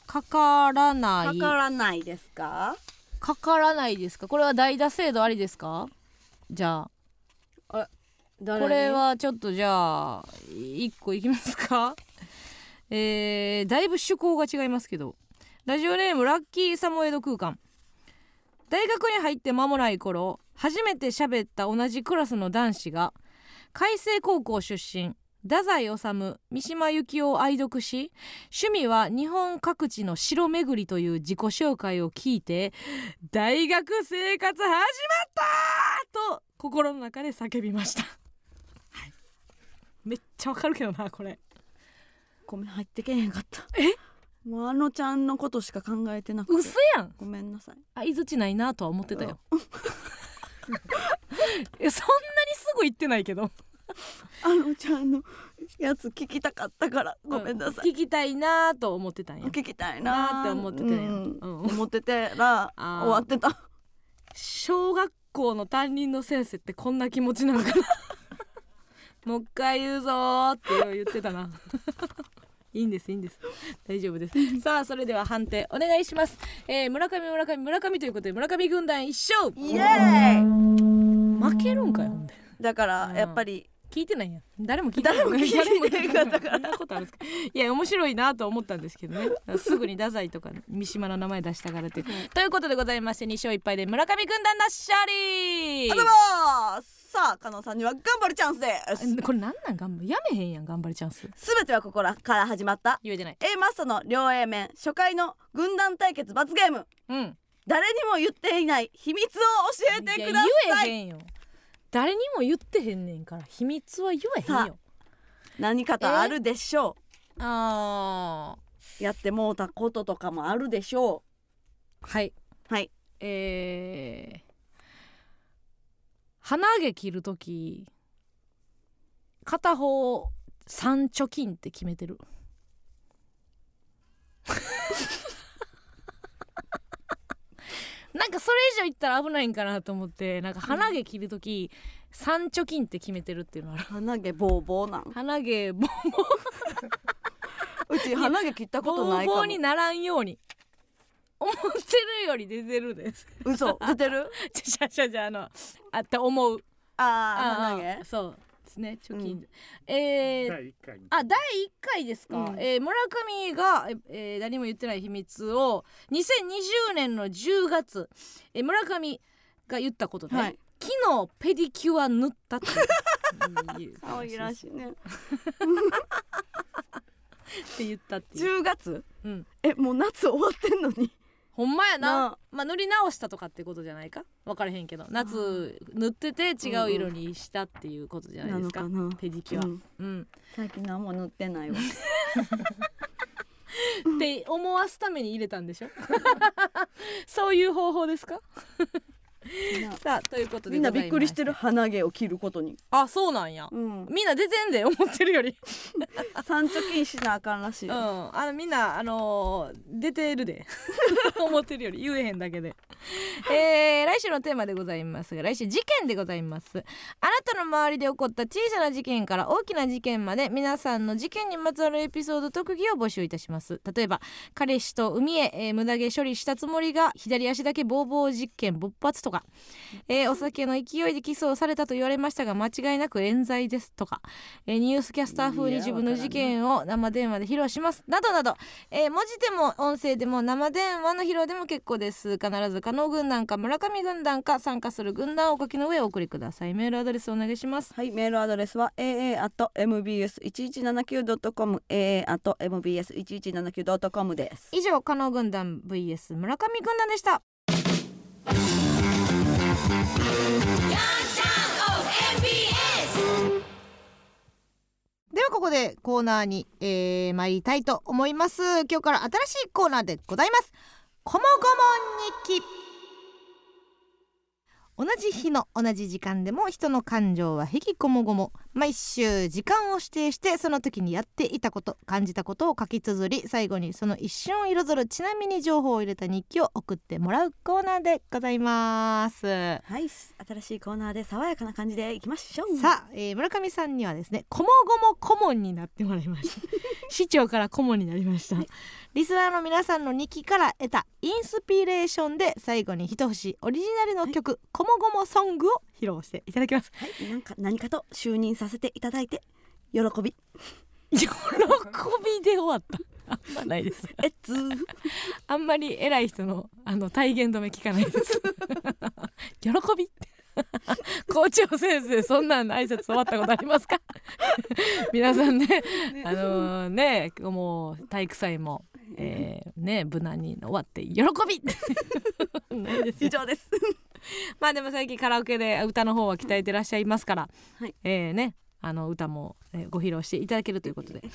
かからない。かからないですか？かからないですか？これは代打制度ありですか？じゃあ。これはちょっとじゃあ1個いきますか？えー、だいぶ趣向が違いますけど。ラジオネームラッキーサモエド空間。大学に入って間もない頃初めて喋った同じクラスの男子が海星高校出身太宰治三島由紀夫を愛読し趣味は日本各地の城巡りという自己紹介を聞いて大学生活始まったと心の中で叫びました、はい、めっちゃわかるけどなこれ。ごめん入ってけへんかった。え？もうあのちゃんのことしか考えてなくて。嘘やん。ごめんなさい。相づちないなとは思ってたよ。[LAUGHS] いやそんなにすぐ言ってないけど。あのちゃんのやつ聞きたかったからごめんなさい、聞きたいなと思ってたんや。聞きたいな。って思ってたんや。うん。うん。思っててら終わってた。小学校の担任の先生ってこんな気持ちなんかな。[LAUGHS] もう一回言うぞーって言ってたないいんですいいんです。大丈夫です。[LAUGHS] さあそれでは判定お願いします、えー、村上村上村上ということで村上軍団一勝。イエーイ。負けるんかよほんで。だからうん。やっぱり。聞いてないやん。誰も聞いてない。誰も聞いてない。誰も聞いてないそんなことあるんですか。いや面白いなと思ったんですけどね。すぐに太宰とか三島の名前出したからって。ということでございまして2勝1敗で村上軍団の勝利ありがとうございますさあ加納さんには頑張るチャンスです。これなんなん？頑張やめへんやん頑張りチャンス。すべてはここらから始まった。言えてない。A マストの両 A 面初回の軍団対決罰ゲーム。うん。誰にも言っていない秘密を教えてくだい。やさい言えへんよ。誰にも言ってへんねんから秘密は言えへんさよ何かとあるでしょあうやってもうたこととかもあるでしょーはい。うはい。えー、鼻毛切るとき片方三貯金って決めてる。[LAUGHS] なんかそれ以上言ったら危ないんかなと思ってなんか鼻毛切るとき三貯金って決めてるっていうのある。鼻毛ボーボーなん？鼻毛ボ [LAUGHS] うち鼻毛切ったことボーないかも。ボーにならんように思ってるより出てるです。嘘？[LAUGHS] 出てる？じゃじゃじゃあのあって思う。あああ鼻毛そうですね貯金、うん。えー第一回にあ第1回ですか、うん。えー村上が、えー何も言ってない秘密を2020年の10月、えー村上が言ったことで、はい。昨日ペディキュア塗ったっていう。[LAUGHS] 可愛らしいね。って言ったっていう、10月？うん、えもう夏終わってんのにほんまやな。まあ塗り直したとかってことじゃないか？分からへんけど。夏塗ってて違う色にしたっていうことじゃないですか,、なのかな。ペディキュア、うん。うん。最近何も塗ってないわ。[LAUGHS] って思わすために入れたんでしょ？[LAUGHS] そういう方法ですか？さあということでみんなびっくりしてる鼻毛を切ることに。まあそうなんや。うん。みんな出てんで思ってるより。[LAUGHS] 三貯金しなあかんらしいうん。あのみんなあのー出てるで。[LAUGHS] 思ってるより。言えへんだけで [LAUGHS] えー、来週のテーマでございますが来週事件でございます。あなたの周りで起こった小さな事件から大きな事件まで皆さんの事件にまつわるエピソード特技を募集いたします。例えば彼氏と海へ、えー無駄毛処理したつもりが左足だけボーボー実験勃発とか、えーお酒の勢いでキスをされたと言われましたが間違いなく冤罪ですとか、えーニュースキャスター風に自分の事件を生電話で披露します。などなど、えー文字でも音声でも生電話の披露でも結構です。必ず加納軍団か村上軍団か参加する軍団をお書きの上お送りください。メールアドレスお願いします。はい、メールアドレスは aa.mbs1179.com aa.mbs1179.com です。以上加納軍団 vs 村上軍団でした。ではここでコーナーに、えー、参りたいと思います。今日から新しいコーナーでございます。こもごも日記同じ日の同じ時間でも人の感情はへきこもごも毎週時間を指定してその時にやっていたこと感じたことを書き綴り最後にその一瞬を彩るちなみに情報を入れた日記を送ってもらうコーナーでございます。はい、新しいコーナーで爽やかな感じでいきましょう。さあ、えー村上さんにはですねこもごも顧問になってもらいました。[LAUGHS] 市長から顧問になりました。リスナーの皆さんの日記から得たインスピレーションで最後に一節オリジナルの曲「こもごもソング」を披露していただきます。はい、なんか何かと就任させていただいて喜び。[LAUGHS] 喜びで終わった。あんまないです。えっつー。[LAUGHS] あんまり偉い人のあの体言止め聞かないです。[LAUGHS] 喜び。って校長先生そんなん挨拶終わったことありますか？皆さんねあのねもう体育祭も、えー、ね無難に終わって喜び以上です。[LAUGHS] まあでも最近カラオケで歌の方は鍛えてらっしゃいますから、はい。えーね。あの歌も、えーご披露していただけるということで。今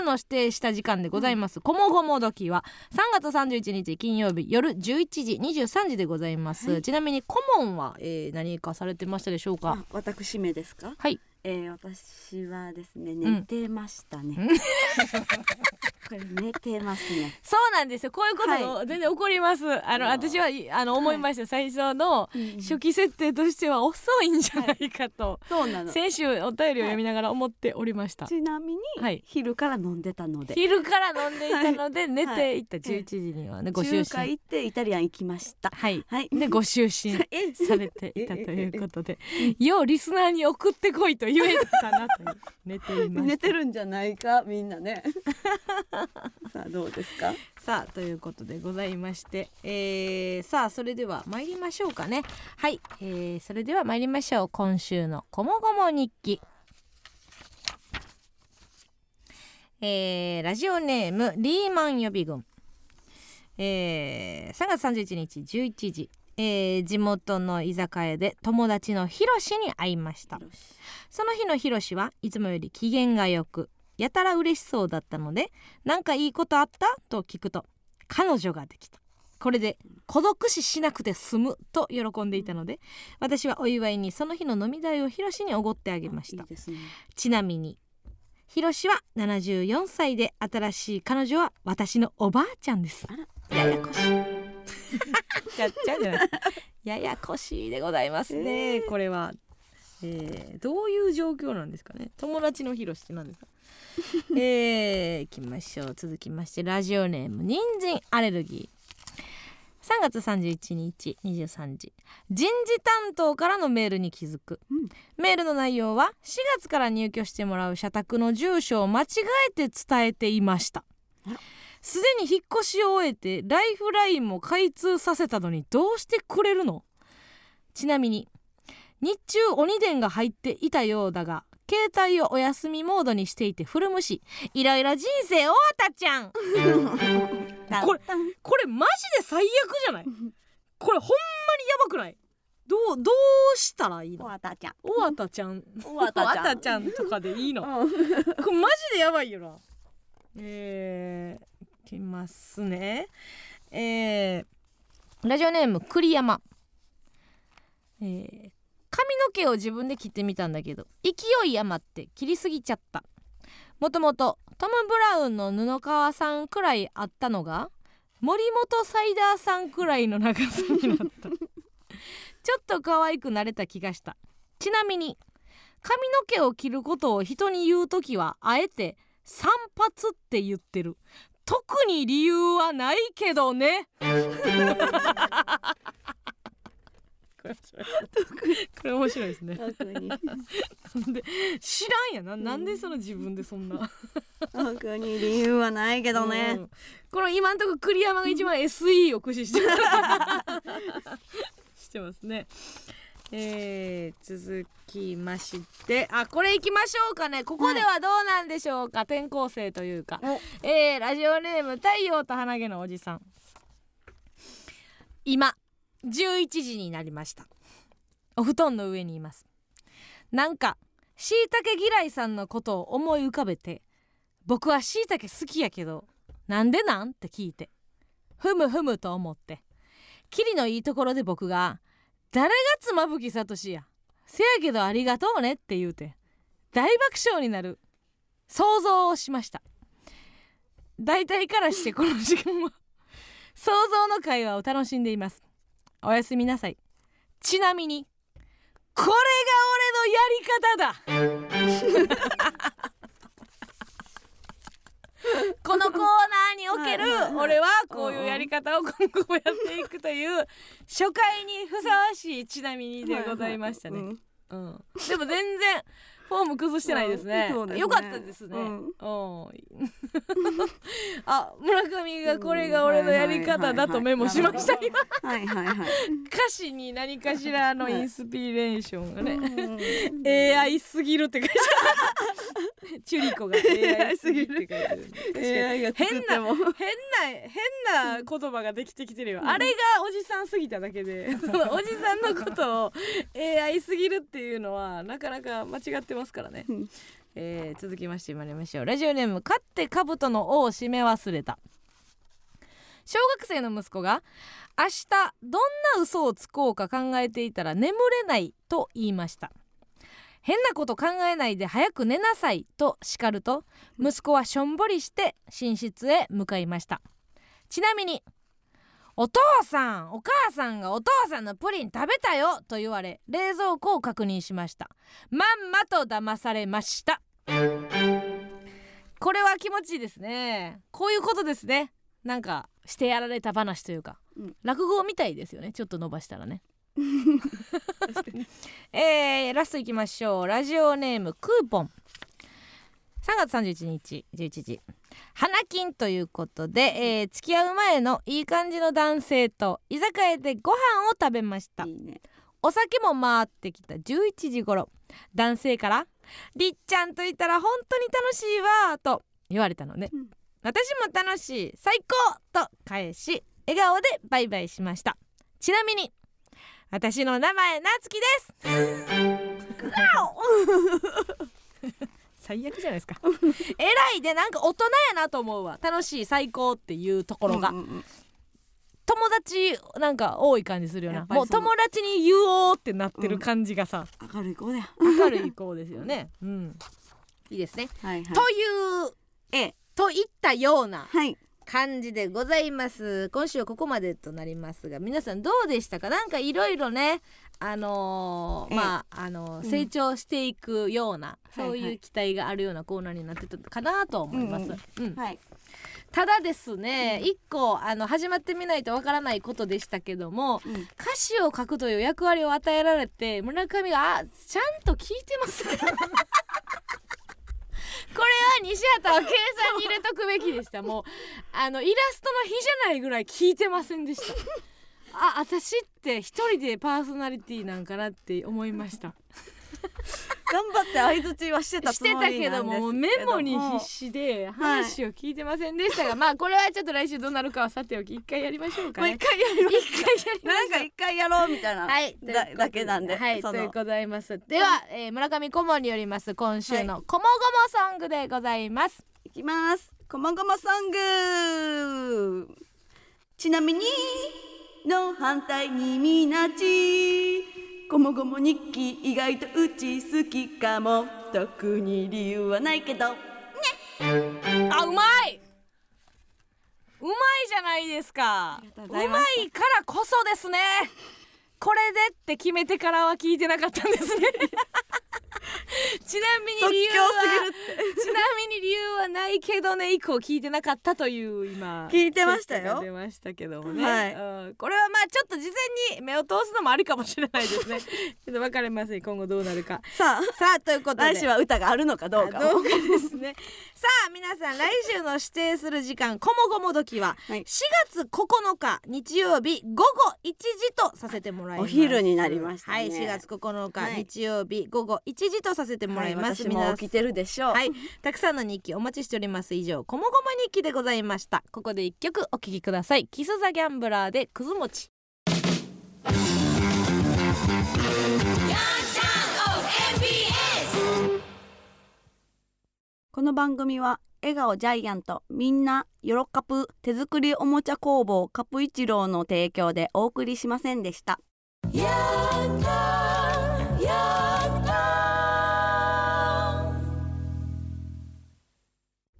週の指定した時間でございます「こもごも時」は3月31日金曜日夜11時23時でございます、はい。ちなみに顧問は、えー何かされてましたでしょうか？あ私名ですか？はいえー、私はですねん。寝てましたね、うん。[LAUGHS] これ寝てますね。そうなんですよ。こういうことは全然起こります、あのうわ。私はいあの思いました、最初の初期設定としては遅いんじゃないかと、そうなの。先週お便りを読みながら思っておりました、ちなみに、はい。昼から飲んでたので。昼から飲んでいたので、[LAUGHS] 寝ていったはい。11時にはね、ご就中寝華行ってイタリアン行きました。はい。はい。でご就寝 [LAUGHS] え。されていたということで。ようリスナーに送ってこいと言えたなと寝ていました。寝てるんじゃないかみんなね。[LAUGHS] さあどうですか？さあということでございまして、えー、さあそれでは参りましょうかね。はい、えー、それでは参りましょう。今週のこもごも日記。えー、ラジオネームリーマン予備軍。えー、3月31日11時、えー、地元の居酒屋で友達のひろしに会いました。その日のひろしはいつもより機嫌がよくやたら嬉しそうだったので「何かいいことあった?」と聞くと「彼女ができた」これで孤独死しなくて済むと喜んでいたので私はお祝いにその日の飲み代をひろしにおごってあげました。ね。ちなみにひろしは74歳で新しい彼女は私のおばあちゃんです。ややこしい [LAUGHS] ちゃっちゃじゃないややこしいでございますね、えー。これは、えーどういう状況なんですかね。友達のひろしって何ですか。[LAUGHS] えー、いきましょう。続きましてラジオネーム人参アレルギー。3月31日23時人事担当からのメールに気づく、うん。メールの内容は4月から入居してもらう社宅の住所を間違えて伝えていましたすでに引っ越しを終えてライフラインも開通させたのにどうしてくれるの？ちなみに日中鬼電が入っていたようだが携帯をお休みモードにしていてフル無視いろいろ人生終わったちゃん。これこれマジで最悪じゃない？これほんまにやばくない？どうどうしたらいいおのわたちゃん。おわたちゃん。おわたちゃん。おわたちゃんとかでいいの？うん。これマジでやばいよな。えー、いきますね。えー、ラジオネーム栗山。えー、髪の毛を自分で切ってみたんだけど勢い余って切りすぎちゃった。もともとトム・ブラウンの布川さんくらいあったのが森本サイダーさんくらいの長さになった。[LAUGHS] ちょっと可愛くなれた気がした。ちなみに髪の毛を切ることを人に言う時はあえて散髪って言ってる特に理由はないけどね。これ面白いですね。なん [LAUGHS] で知らんやななんでその自分でそんな。特に理由はないけどうねん。この今んとこ栗山が一番 SE を駆使して [LAUGHS] してますねえー、続きましてあこれいきましょうかね。ここではどうなんでしょうか、転校生というか。お。えー、ラジオネーム太陽と花毛のおじさん。今11時になりました。お布団の上にいます。なんかしいたけ嫌いさんのことを思い浮かべて僕はしいたけ好きやけどなんでなん？って聞いて。ふむふむと思って。キリのいいところで僕が「誰が妻夫木聡や。せやけどありがとうね」って言うて。大爆笑になる。想像をしました。大体からしてこの時間は。想像の会話を楽しんでいます。おやすみなさい。ちなみにこれが俺のやり方だ。[LAUGHS] このコーナーにおける俺はこういうやり方を今後もやっていくという初回にふさわしいちなみにでございましたね、うん。うん、でも全然フォーム崩してないですね,、うんすね。よかったですね、ううん。ん [LAUGHS] あ村上がこれが俺のやり方だとメモしました。今 [LAUGHS] はいはいはい。歌詞に何かしらのインスピレーションがね、うん。AI すぎるって書いてある。チュリコが AI すぎるって書いてある。確かに。AI が作っても。変な変な言葉ができてきてるよ、あれがおじさんすぎただけで。[LAUGHS] そのおじさんのことを AI すぎるっていうのはなかなか間違ってますからね、うん。えー続きまして参りましょう。ラジオネーム「勝って兜の尾を締め忘れた」小学生の息子が「明日どんな嘘をつこうか考えていたら眠れない」と言いました。変なこと考えないで早く寝なさいと叱ると息子はしょんぼりして寝室へ向かいました。ちなみにお父さんお母さんがお父さんのプリン食べたよと言われ冷蔵庫を確認しました。まんまと騙されました。これは気持ちいいですね。こういうことですね。なんかしてやられた話というか、うん。落語みたいですよね。ちょっと伸ばしたらね。[LAUGHS] [LAUGHS] えー、ラストいきましょう。ラジオネームクーポン3月31日11時花金ということで、えー付き合う前のいい感じの男性と居酒屋でご飯を食べました。いいね。お酒も回ってきた11時頃男性から「りっちゃんといたら本当に楽しいわ」と言われたので、うん。私も楽しい最高と返し笑顔でバイバイしました。ちなみに私の名前なつきです [LAUGHS] [LAUGHS] 最悪じゃないですかえらいでなんか大人やなと思うわ楽しい最高っていうところが、うんうんうん友達なんか多い感じするよなもう友達に言おうってなってる感じがさ、明るい子だよ明るい子ですよね。[LAUGHS] うん。いいですね。はいはいというえといったようなはい感じでございます。今週はここまでとなりますが、皆さんどうでしたか？なんかいろいろね。あのーええまああのーうん。成長していくような、そうはい。はいいう期待があるようなコーナーになってたかなと思います。ただですね、うん。一個あの始まってみないとわからないことでしたけども、うん。歌詞を書くという役割を与えられて村上があちゃんと聞いてます [LAUGHS] これは西畑は計算に入れとくべきでした。もうあのイラストの日じゃないぐらい聞いてませんでしたあ私って一人でパーソナリティなんかなって思いました。頑張って相槌はしてたつしてもたけどりなんですもメモに必死で話を聞いてませんでしたが、まあこれはちょっと来週どうなるかはさておき一回やりましょうかね。もう一回やります一回やりましょう。なんか一回やろうみたいな、はい、だだけなんで、はい、でございます。では、えー村上顧問によります今週のこもごもソングでございます。いきます。こまごまソング。ちなみにの反対にみなちごもごも日記意外とうち好きかも特に理由はないけどあ、うまい。うまいじゃないですか。うまいからこそですね。これでって決めてからは聞いてなかったんですね。[LAUGHS] ちなみに理由はちなみに理由はないけどね以降聞いてなかったという今聞いてましたよ。出ましたけどもね、はい。うん。これはまあちょっと事前に目を通すのもありかもしれないですね。[LAUGHS] ちょっと分かりません今後どうなるか。さあ。さあということで。来週は歌があるのかどうか。どうか。ですね。[LAUGHS] さあ皆さん来週の指定する時間こもごも時ははい。4月9日日曜日午後1時とさせてもらいます。お昼になりましたね。はい4月9日、はい。日曜日午後1時とさせてもらいます、はい、私も起きてるでしょう、はい、たくさんの日記お待ちしております。以上こもごも日記でございました。ここで一曲お聴きください。キスザギャンブラーでくず餅。この番組は笑顔ジャイアントみんなよろかぷ手作りおもちゃ工房カプイチローの提供でお送りしませんでした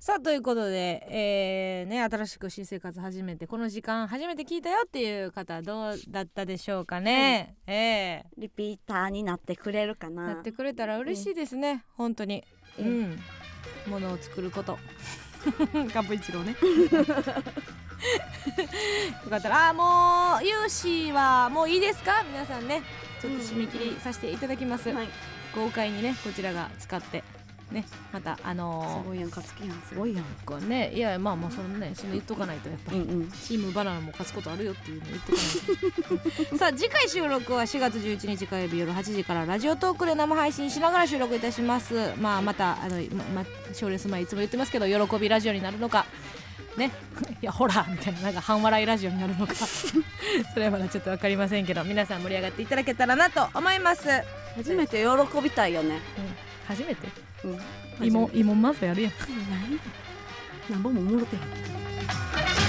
さあということで、えーね、新しく新生活始めてこの時間初めて聞いたよっていう方どうだったでしょうかね、えリピーターになってくれるかーな？なってくれたら嬉しいですね、本当に。ううん。んものを作ること。[LAUGHS] カプイチローね。[LAUGHS] よかったらあーもう融資はもういいですか？皆さんね。ちょっと締め切りさせていただきます、はい。豪快にねこちらが使ってねまたあのすごいやん勝つ気やんすごいやんーこうね。いやまあまあそのねその言っとかないとやっぱり、うんうん。チームバナナも勝つことあるよっていうの言っとかないと。[LAUGHS] さあ次回収録は4月11日火曜日夜8時からラジオトークで生配信しながら収録いたします。まあまたあのまま賞レース前いつも言ってますけど喜びラジオになるのかね。[LAUGHS] いやホラーみたいななんか半笑いラジオになるのか。[LAUGHS] それはまだちょっと分かりませんけど皆さん盛り上がっていただけたらなと思います、うん、初めて喜びたいよね。初めてうん。芋芋ま一模一模吗？还是？[LAUGHS] 难不成我们摸的？